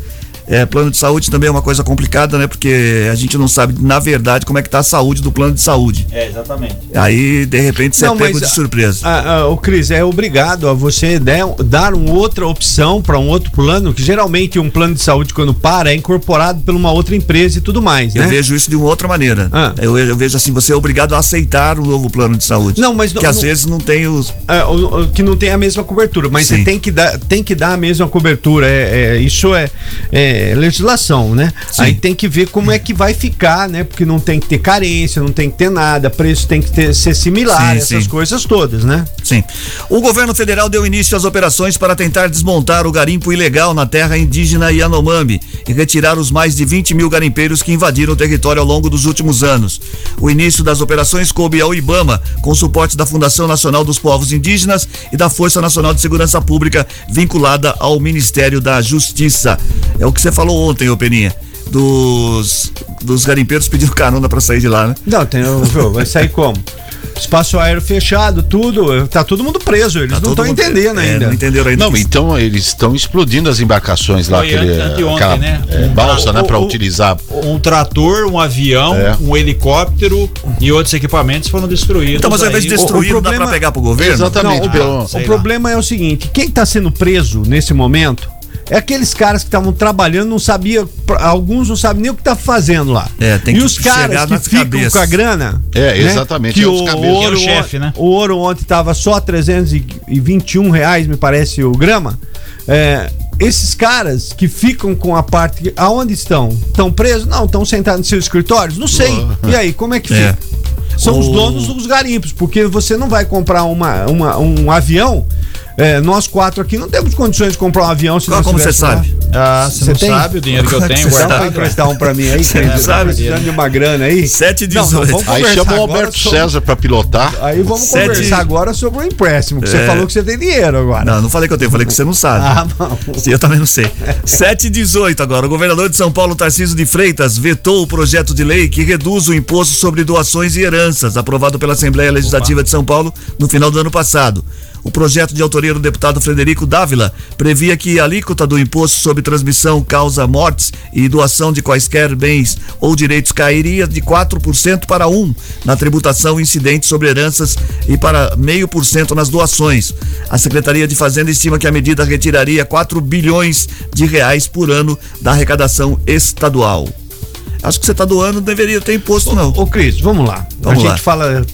É, plano de saúde também é uma coisa complicada, né? Porque a gente não sabe, na verdade, como é que tá a saúde do plano de saúde. É, exatamente. Aí, de repente, você é Não, pego mas de surpresa. Ah, ah, o Cris, é obrigado a você der, dar uma outra opção para um outro plano, que geralmente um plano de saúde, quando para, é incorporado por uma outra empresa e tudo mais, Eu né? vejo isso de uma outra maneira. Ah. Eu, eu vejo assim, você é obrigado a aceitar o novo plano de saúde. Não, mas não- Que às não- vezes não tem os. É, o- o que não tem a mesma cobertura, mas Sim. você tem que dar, tem que dar a mesma cobertura. É, é, isso é, é legislação, né? Sim. Aí tem que ver como é que vai ficar, né? Porque não tem que ter carência, não tem que ter nada, preço tem que ter- ser similar, Sim, essas sim. coisas todas, né? Sim. O governo federal deu início às operações para tentar desmontar o garimpo ilegal na terra indígena Yanomami e retirar os mais de 20 mil garimpeiros que invadiram o território ao longo dos últimos anos. O início das operações coube ao IBAMA, com suporte da Fundação Nacional dos Povos Indígenas e da Força Nacional de Segurança Pública, vinculada ao Ministério da Justiça. É o que você falou ontem, ô Peninha. Dos, dos garimpeiros pedindo carona para sair de lá, né? Não, tem, vai sair como? Espaço aéreo fechado, tudo, tá todo mundo preso, eles Tá não estão entendendo é, ainda. não entenderam ainda. Não, então eles estão explodindo as embarcações lá, Foi aquele, anteontem, aquela né? é, Um- balsa, né, o- para o- utilizar. Um trator, um avião, É. um helicóptero e outros equipamentos foram destruídos. Então, mas ao invés de destruir, o não dá problema- pra pegar pro governo? Exatamente. Não, o, sei o problema é o seguinte: quem está sendo preso nesse momento é aqueles caras que estavam trabalhando, não sabia, alguns não sabem nem o que tá fazendo lá. É, tem e que os caras que ficam cabeças. com a grana. É, né, exatamente, Que é o, os cabeças. ouro, é o chefe, né? o ouro ontem tava só 321 reais, me parece, o grama. É, esses caras que ficam com a parte. Aonde estão? Estão presos? Não, estão sentados nos seus escritórios? Não sei. E aí, como é que É. fica? São os O- donos dos garimpos, porque você não vai comprar uma, uma- um avião. É, nós quatro aqui não temos condições de comprar um avião se Como nós como você estivéssemos lá. sabe? Ah, você Você não tem? sabe o dinheiro que eu tenho Você Dá guardado. pra emprestar um pra mim aí, querido? Tô sabe? precisando de uma grana aí. 7 e Não, não, 18. Aí chama o Alberto sobre- César para pilotar. Aí vamos Sete- conversar agora sobre o empréstimo, que você É. falou que você tem dinheiro agora. Não, não falei que eu tenho, falei que você não sabe. Ah, bom. Eu também não sei. 7 e 18 agora. O governador de São Paulo, Tarcísio de Freitas, vetou o projeto de lei que reduz o imposto sobre doações e heranças, aprovado pela Assembleia Legislativa de São Paulo no final do ano passado. O projeto de autoria do deputado Frederico Dávila previa que a alíquota do imposto sobre transmissão, causa mortes e doação de quaisquer bens ou direitos cairia de 4% para 1% na tributação incidente sobre heranças e para 0,5% nas doações. A Secretaria de Fazenda estima que a medida retiraria 4 bilhões de reais por ano da arrecadação estadual. Acho que você está doando, não deveria ter imposto, não. Ô, Cris, vamos lá. Vamos a lá. gente fala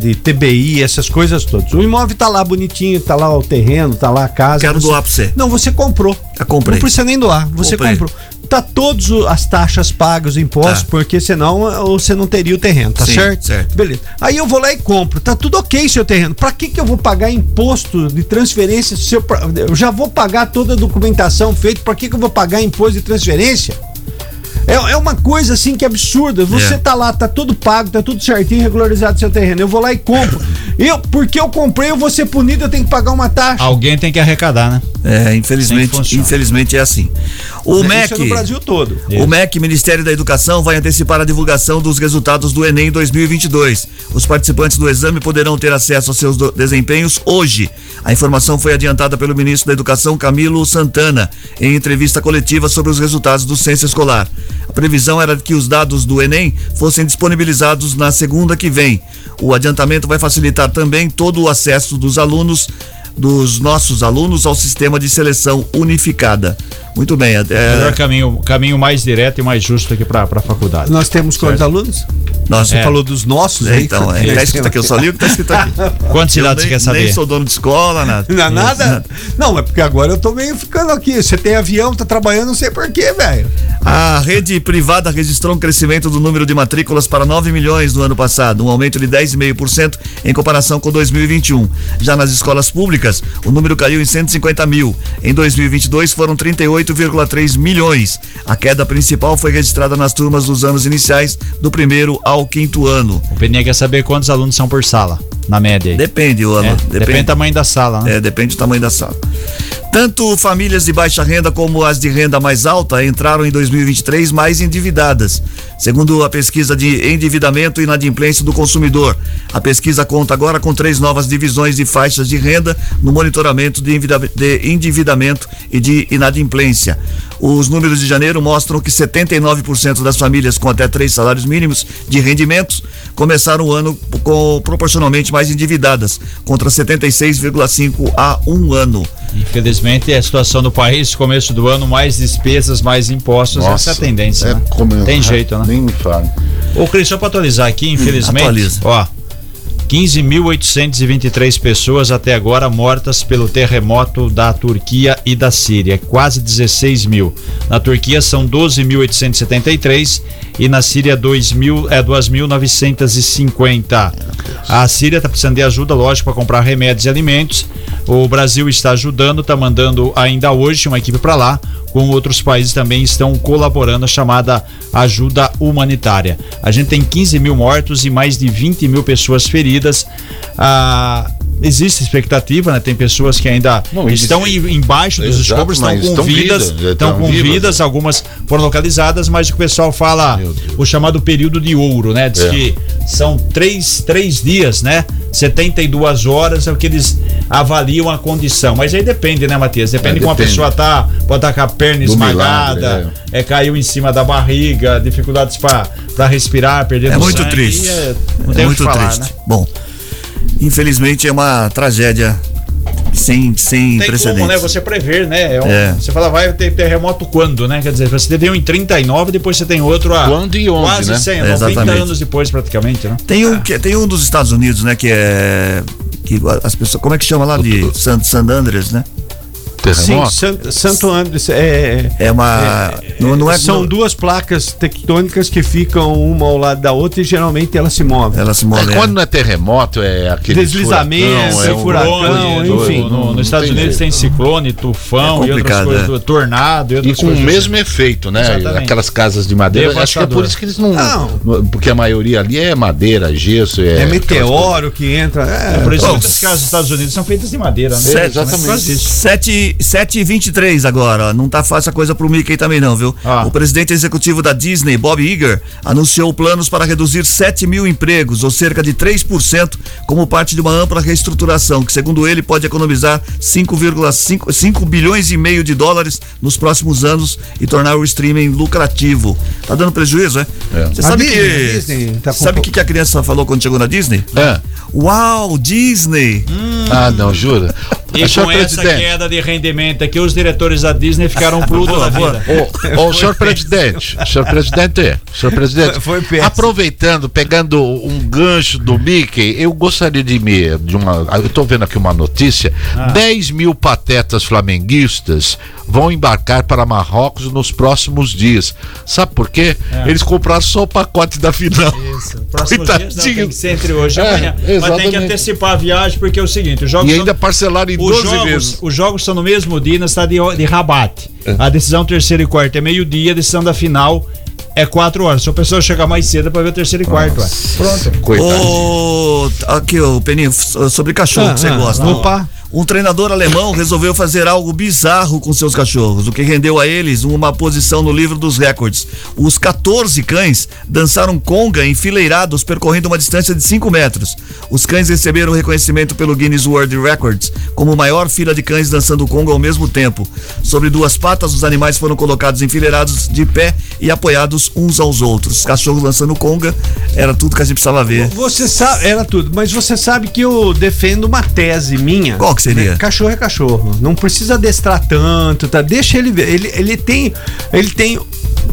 de TBI, essas coisas todas. O imóvel tá lá bonitinho, tá lá o terreno, tá lá a casa. Quero doar pra você. Não, você comprou. Já comprei. Não precisa nem doar, você Comprei. comprou. Tá todas as taxas pagas, os impostos, Tá. porque senão eh, você não teria o terreno, tá Sim, certo? certo. Beleza. Aí eu vou lá e compro. Tá tudo ok seu terreno. Pra que que eu vou pagar imposto de transferência? se eu, eu já vou pagar toda a documentação feita, pra que que eu vou pagar imposto de transferência? É, é uma coisa assim que absurda. Você É. tá lá, tá tudo pago, tá tudo certinho, regularizado seu terreno. Eu vou lá e compro. Eu, porque eu comprei, eu vou ser punido, eu tenho que pagar uma taxa. Alguém tem que arrecadar, né? É, infelizmente, infelizmente é assim. O Isso MEC, é no Brasil todo. o MEC, Ministério da Educação, vai antecipar a divulgação dos resultados do Enem 2022. Os participantes do exame poderão ter acesso aos seus desempenhos hoje. A informação foi adiantada pelo ministro da Educação, Camilo Santana, em entrevista coletiva sobre os resultados do censo escolar. A previsão era que os dados do Enem fossem disponibilizados na segunda que vem. O adiantamento vai facilitar também todo o acesso dos alunos dos nossos alunos ao sistema de seleção unificada. Muito bem. Melhor É, caminho, caminho mais direto e mais justo aqui para a faculdade. Nós temos quantos alunos? nossa, Você falou dos nossos É, aí? então, é, tá escrito aqui, eu só li o que tá escrito aqui. Quantas Eu cidades você quer saber? Nem sou dono de escola, nada. Não é nada? Não, é porque agora eu tô meio ficando aqui. Você tem avião, tá trabalhando, não sei porquê, velho. A rede privada registrou um crescimento do número de matrículas para 9 milhões no ano passado, um aumento de 10,5% em comparação com 2021. Já nas escolas públicas, o número caiu em 150 mil. Em 2022 foram 38,3 milhões. A queda principal foi registrada nas turmas dos anos iniciais, do primeiro ao quinto ano. O Peninha quer saber quantos alunos são por sala, na média aí. Depende, o É, ano. depende. do tamanho da sala, né? É, depende do tamanho da sala. Tanto famílias de baixa renda como as de renda mais alta entraram em 2023 mais endividadas, segundo a pesquisa de endividamento e inadimplência do consumidor. A pesquisa conta agora com três novas divisões de faixas de renda no monitoramento de endividamento e de inadimplência. Os números de janeiro mostram que 79% das famílias com até três salários mínimos de rendimentos começaram o ano com proporcionalmente mais endividadas, contra 76,5 há um ano. Infelizmente, é a situação do país, começo do ano, mais despesas, mais impostos, essa é a tendência, é né? como eu- Tem jeito, né? Nem me fale. Ô, Cris, só para atualizar aqui, infelizmente, atualiza. ó, 15.823 pessoas até agora mortas pelo terremoto da Turquia e da Síria, quase 16 mil. Na Turquia são 12.873 e na Síria 2.000, é 2.950. A Síria está precisando de ajuda, lógico, para comprar remédios e alimentos. O Brasil está ajudando, está mandando ainda hoje uma equipe para lá com outros países também estão colaborando a chamada ajuda humanitária. A gente tem 15 mil mortos e mais de 20 mil pessoas feridas. Ah, existe expectativa, né? Tem pessoas que ainda Não, estão existe- em- embaixo dos Exato, escombros, estão com estão vidas, vidas, estão com vivas. vidas, algumas foram localizadas, mas o pessoal fala o chamado período de ouro, né? Diz É. que são três, três dias, né? 72 horas é o que eles avaliam a condição. Mas aí depende, né, Matias? Depende É, de como a depende. pessoa tá, pode estar com a perna Do esmagada, milagre, é. caiu em cima da barriga, dificuldades para respirar, perdendo É muito sangue, triste. é- não É tem o muito que falar, triste. né? Bom, infelizmente é uma tragédia sem, sem Tem precedentes. como, né? Você prever, né? É um- É. Você fala, vai ter terremoto quando, né? Quer dizer, você teve um em 39, depois você tem outro a Quando e onde, quase né? 100, É, 90 exatamente. anos depois praticamente, né? Tem um, que, tem um dos Estados Unidos, né, que é que as pessoas, como é que chama lá de San, San Andreas, né? Sim, Terremoto? Santo, Santo Andres é, É uma não, não é são não- duas placas tectônicas que ficam uma ao lado da outra e geralmente elas se movem. ela se É, move. quando não é terremoto, é aquele Deslizamento, furacão, é um- furacão, Ciclone, enfim. no- no- nos Estados tem Unidos jeito. tem ciclone, tufão É e outras coisas, é. tornado e E outras com o coisas. mesmo efeito, né? Exatamente. Aquelas casas de madeira. Acho que é Devastador. por isso que eles não. Não. Porque a maioria ali é madeira, gesso. É, É meteoro que entra. É, Por isso Bom, muitas casas dos Estados Unidos são feitas de madeira, né? Sete- Exatamente. Disso. 7 7 e 23 agora, não tá fácil a coisa pro Mickey também não, viu? Ah. O presidente executivo da Disney, Bob Iger, anunciou planos para reduzir 7 mil empregos, ou cerca de 3%, como parte de uma ampla reestruturação, que segundo ele pode economizar 5,5 5 bilhões e meio de dólares nos próximos anos e tornar o streaming lucrativo. Tá dando prejuízo, é? É. Você sabe Disney, que Disney tá sabe o que, que a criança falou quando chegou na Disney? É. Uau, Disney! Ah, não, jura? E com essa queda de rendimento aqui, os diretores da Disney ficaram putos da vida. Ô, ô, senhor presidente, senhor presidente, senhor presidente, Foi péssimo. aproveitando, pegando um gancho do Mickey, eu gostaria de me, de uma, eu tô vendo aqui uma notícia, Ah. 10 mil patetas flamenguistas vão embarcar para Marrocos nos próximos dias. Sabe por quê? É. Eles compraram só o pacote da final. Isso. Próximo dia não, tem que ser entre hoje e É, amanhã. Mas tem que exatamente. antecipar a viagem, porque é o seguinte: os jogos E são- ainda parcelaram em os 12 jogos, vezes. os jogos são no mesmo dia na cidade de, de Rabat. É. A decisão terceiro e quarto é meio-dia, a decisão da final é quatro horas. Se a pessoa chegar mais cedo é pra ver o terceiro e quarto. ué. Pronto. Coitadinho. Ô, aqui, ô Peninho, f- sobre cachorro Ah, que você ah, gosta. opa. Um treinador alemão resolveu fazer algo bizarro com seus cachorros, o que rendeu a eles uma posição no livro dos recordes. Os 14 cães dançaram conga enfileirados percorrendo uma distância de 5 metros. Os cães receberam reconhecimento pelo Guinness World Records como maior fila de cães dançando conga ao mesmo tempo. Sobre duas patas, os animais foram colocados enfileirados de pé e apoiados uns aos outros. Os cachorros dançando conga era tudo que a gente precisava ver. Você sabe, era tudo, mas você sabe que eu defendo uma tese minha. Qual que que seria? Cachorro é cachorro. Não precisa adestrar tanto, tá? Deixa ele ver. Ele, ele tem. Ele tem.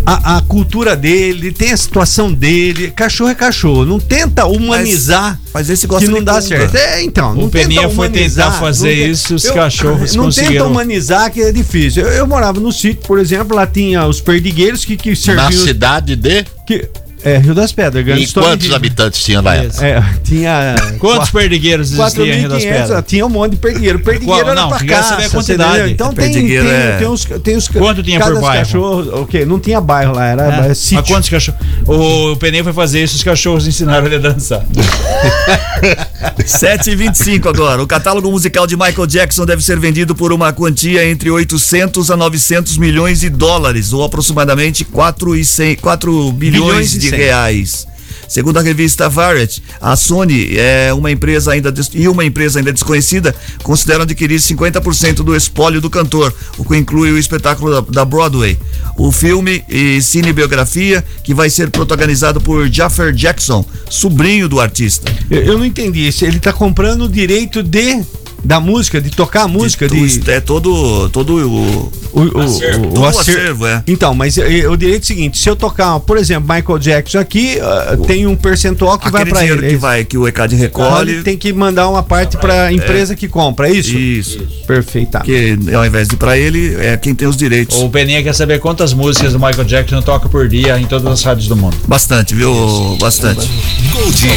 A, a cultura dele, ele tem a situação dele. Cachorro é cachorro. Não tenta humanizar Mas esse gosta que não dá certo. É, então. O não Peninha foi tentar fazer não isso, os cachorros Não conseguiram. tenta humanizar que é difícil. Eu, eu morava no sítio, por exemplo, lá tinha os perdigueiros que, que Na serviam. cidade de. Que, é, Rio das Pedras, grande E quantos de- habitantes tinha lá? É, tinha. Quantos perdigueiros existiam em Rio das 4.500, Pedras? tinha um monte de perdigueiro. Perdigueiro Qual? era Não, pra queria saber a caça, quantidade. Então tem, tem, Perdigueiro é- tem os, tem os Quanto tinha por bairro? cachorros, o quê? Não tinha bairro lá, era É. sítio. Mas quantos cachorros? O Peninha foi fazer isso, os cachorros ensinaram ele a dançar. 7 e 25 agora. O catálogo musical de Michael Jackson deve ser vendido por uma quantia entre 800 a 900 milhões de dólares, ou aproximadamente 4, e 100, 4 bilhões Bilhões e de 100. reais. Segundo a revista Variety, a Sony é uma empresa ainda e uma empresa ainda desconhecida consideram adquirir 50% do espólio do cantor, o que inclui o espetáculo da, Broadway. O filme e cinebiografia que vai ser protagonizado por Jaffer Jackson, sobrinho do artista. Eu, eu não entendi. Se ele tá comprando o direito de da música, de tocar a música, de, É todo, todo o, o, o, Acervo. o, o acer- acervo, é. Então, mas eu, eu diria o seguinte: se eu tocar, por exemplo, Michael Jackson aqui, ah, tem um percentual que vai Aquele dinheiro ele. que vai, que o ECAD Ele recolhe. tem que mandar uma parte pra empresa que compra, é isso? Isso. Perfeito. Que ao invés de ir pra ele, é quem tem os direitos. O Peninha quer saber quantas músicas do Michael Jackson toca por dia em todas as rádios do mundo. Bastante, viu? Bastante. Gold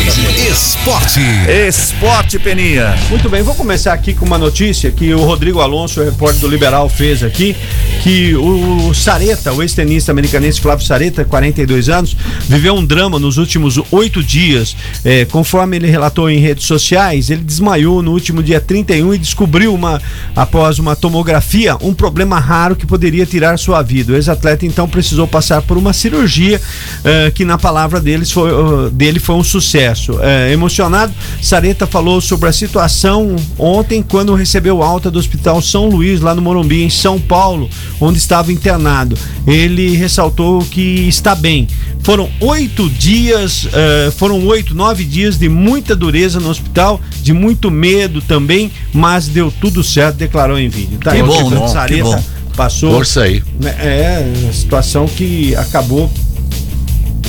Esporte. Esporte, Peninha. Muito bem, vou começar aqui com uma notícia que o Rodrigo Alonso, repórter do Liberal, fez aqui, que o Sareta, o ex-tenista americanense Flávio Sareta, 42 anos, viveu um drama nos últimos oito dias. É, conforme ele relatou em redes sociais, ele desmaiou no último dia 31 e descobriu, uma, após uma tomografia, um problema raro que poderia tirar sua vida. O ex-atleta então precisou passar por uma cirurgia eh, que, na palavra deles, foi, dele, foi um sucesso. Eh, emocionado, Sareta falou sobre a situação ontem, quando recebeu alta do Hospital São Luís, lá no Morumbi, em São Paulo, onde estava internado. Ele ressaltou que está bem. Foram oito dias, eh, foram oito, nove dias de muita dureza no hospital, de muito medo também, mas deu tudo certo, declarou em vídeo. Tá Que aí, bom, portanto, né? Que bom. passou. Força aí. né, É, situação que acabou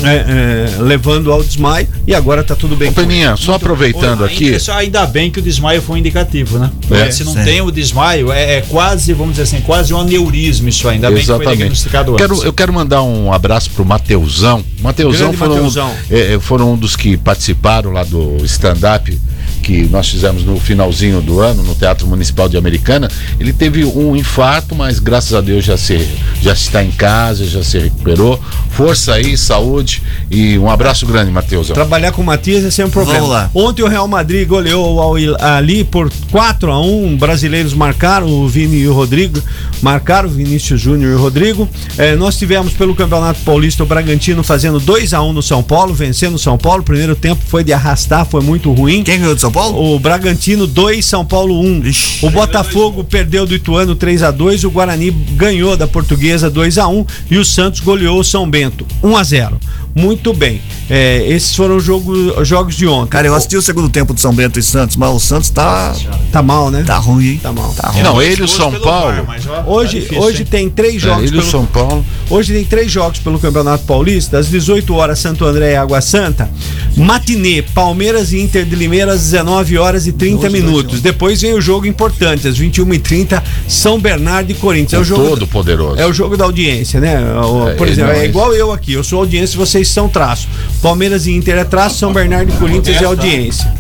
é, é, levando ao desmaio e agora tá tudo bem. Ô. Peninha, só aproveitando Ainda- aqui. só ainda bem que o desmaio foi um indicativo, né? É. Se não Sim. tem o desmaio, é, é quase, vamos dizer assim, quase um aneurisma isso aí. Ainda bem que foi diagnosticado Quero, antes. eu quero mandar um abraço pro Mateusão. Mateusão foram, Mateusão. é, é, foram um dos que participaram lá do stand-up que nós fizemos no finalzinho do ano no Teatro Municipal de Americana. Ele teve um infarto, mas graças a Deus já, se, já está em casa, já se recuperou. Força aí, saúde e um abraço grande, Mateusão. Trabalhar com o Matias é sempre um problema. Vamos lá. Ontem o Real Madrid goleou ali por 4 a 1 Brasileiros marcaram, o Vini e o Rodrigo marcaram, Vinícius Júnior e o Rodrigo. Eh, nós tivemos pelo Campeonato Paulista o Bragantino fazendo 2 a 1 no São Paulo, vencendo o São Paulo. O primeiro tempo foi de arrastar, foi muito ruim. Quem ganhou de São Paulo? O Bragantino 2, São Paulo 1. Ixi. O Botafogo perdeu do Ituano 3 a 2 o Guarani ganhou da Portuguesa 2 a 1 e o Santos goleou o São Bento 1 a 0. Muito bem. É, esses foram os jogo, jogos de ontem. Cara, eu assisti o segundo tempo de São Bento e Santos, mas o Santos tá, Tá mal, né? tá ruim, hein? Tá mal. Tá ruim. Não, ele e o São Paulo. Mas, ó, tá Hoje, difícil, hoje hein? tem três É, jogos ele e o São Paulo. Hoje tem três jogos pelo Campeonato Paulista, às 18 horas Santo André e Água Santa. Matinê, Palmeiras e Inter de Limeira às 19 horas e 30 minutos. Depois vem o jogo importante, às 21h30, São Bernardo e Corinthians. É o jogo Todo poderoso. é o jogo da audiência, né? O- É, Por ele exemplo, é é igual eu aqui. Eu sou audiência, vocês são traço. Palmeiras e Inter é traço, São Bernardo e Corinthians é audiência.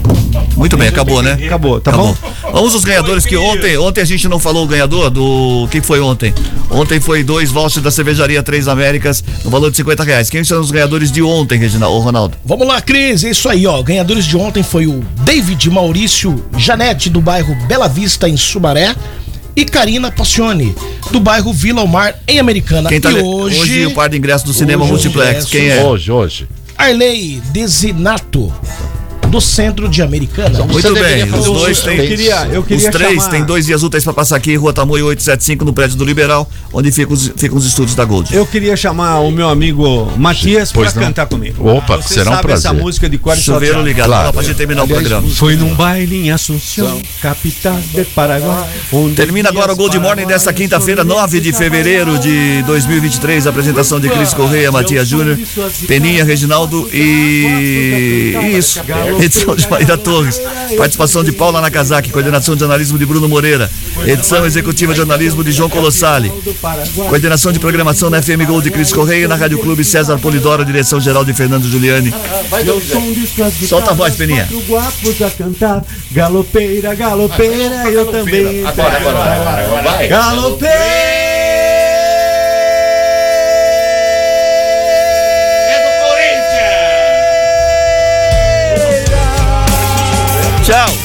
Muito bem, acabou, né? Acabou, tá Acabou. bom? Vamos aos ganhadores que ontem, ontem a gente não falou o ganhador do. O que foi ontem? Ontem foi dois vouchers da cervejaria Três Américas no valor de 50 reais. Quem são os ganhadores de ontem, Reginaldo? Ô, Ronaldo. Vamos lá, Cris, é isso aí, ó. Ganhadores de ontem foi o David Maurício Janete, do bairro Bela Vista, em Sumaré, e Karina Passione, do bairro Vila Omar, em Americana. Quem tá e hoje, hoje o par de ingresso do cinema multiplex. ingressos- Quem é? Hoje, hoje. Arley Desinato. Do centro de Americana. Muito Você deveria bem, os dois têm. Eu queria, eu Os queria três chamar- têm dois dias úteis para passar aqui, Rua Tamoio 875, no prédio do Liberal, onde ficam os, ficam os estúdios da Gold. Eu queria chamar o meu amigo Matias para cantar comigo. Opa, Você será um sabe essa prazer. música de cor Chuveiro salteado. ligado, Claro. lá pra gente terminar o programa. Foi num baile em Assunção, capital de Paraguai. onde Termina agora o Gold Morning desta quinta-feira, 9 de fevereiro de 2023. Apresentação de Cris Correia, Matias Júnior, Peninha, Reginaldo e. Isso. Edição de Maíra Torres. Participação de Paula Nakazaki. Coordenação de jornalismo de Bruno Moreira. Edição executiva de jornalismo de João Colossali. Coordenação de programação na FM Gold de Cris Correia. Na Rádio Clube César Polidoro. Direção geral de Fernando Giuliani. Solta a voz, Peninha. Galopeira, galopeira, eu também. Agora, agora, agora, agora, vai. Galopeira! Tchau.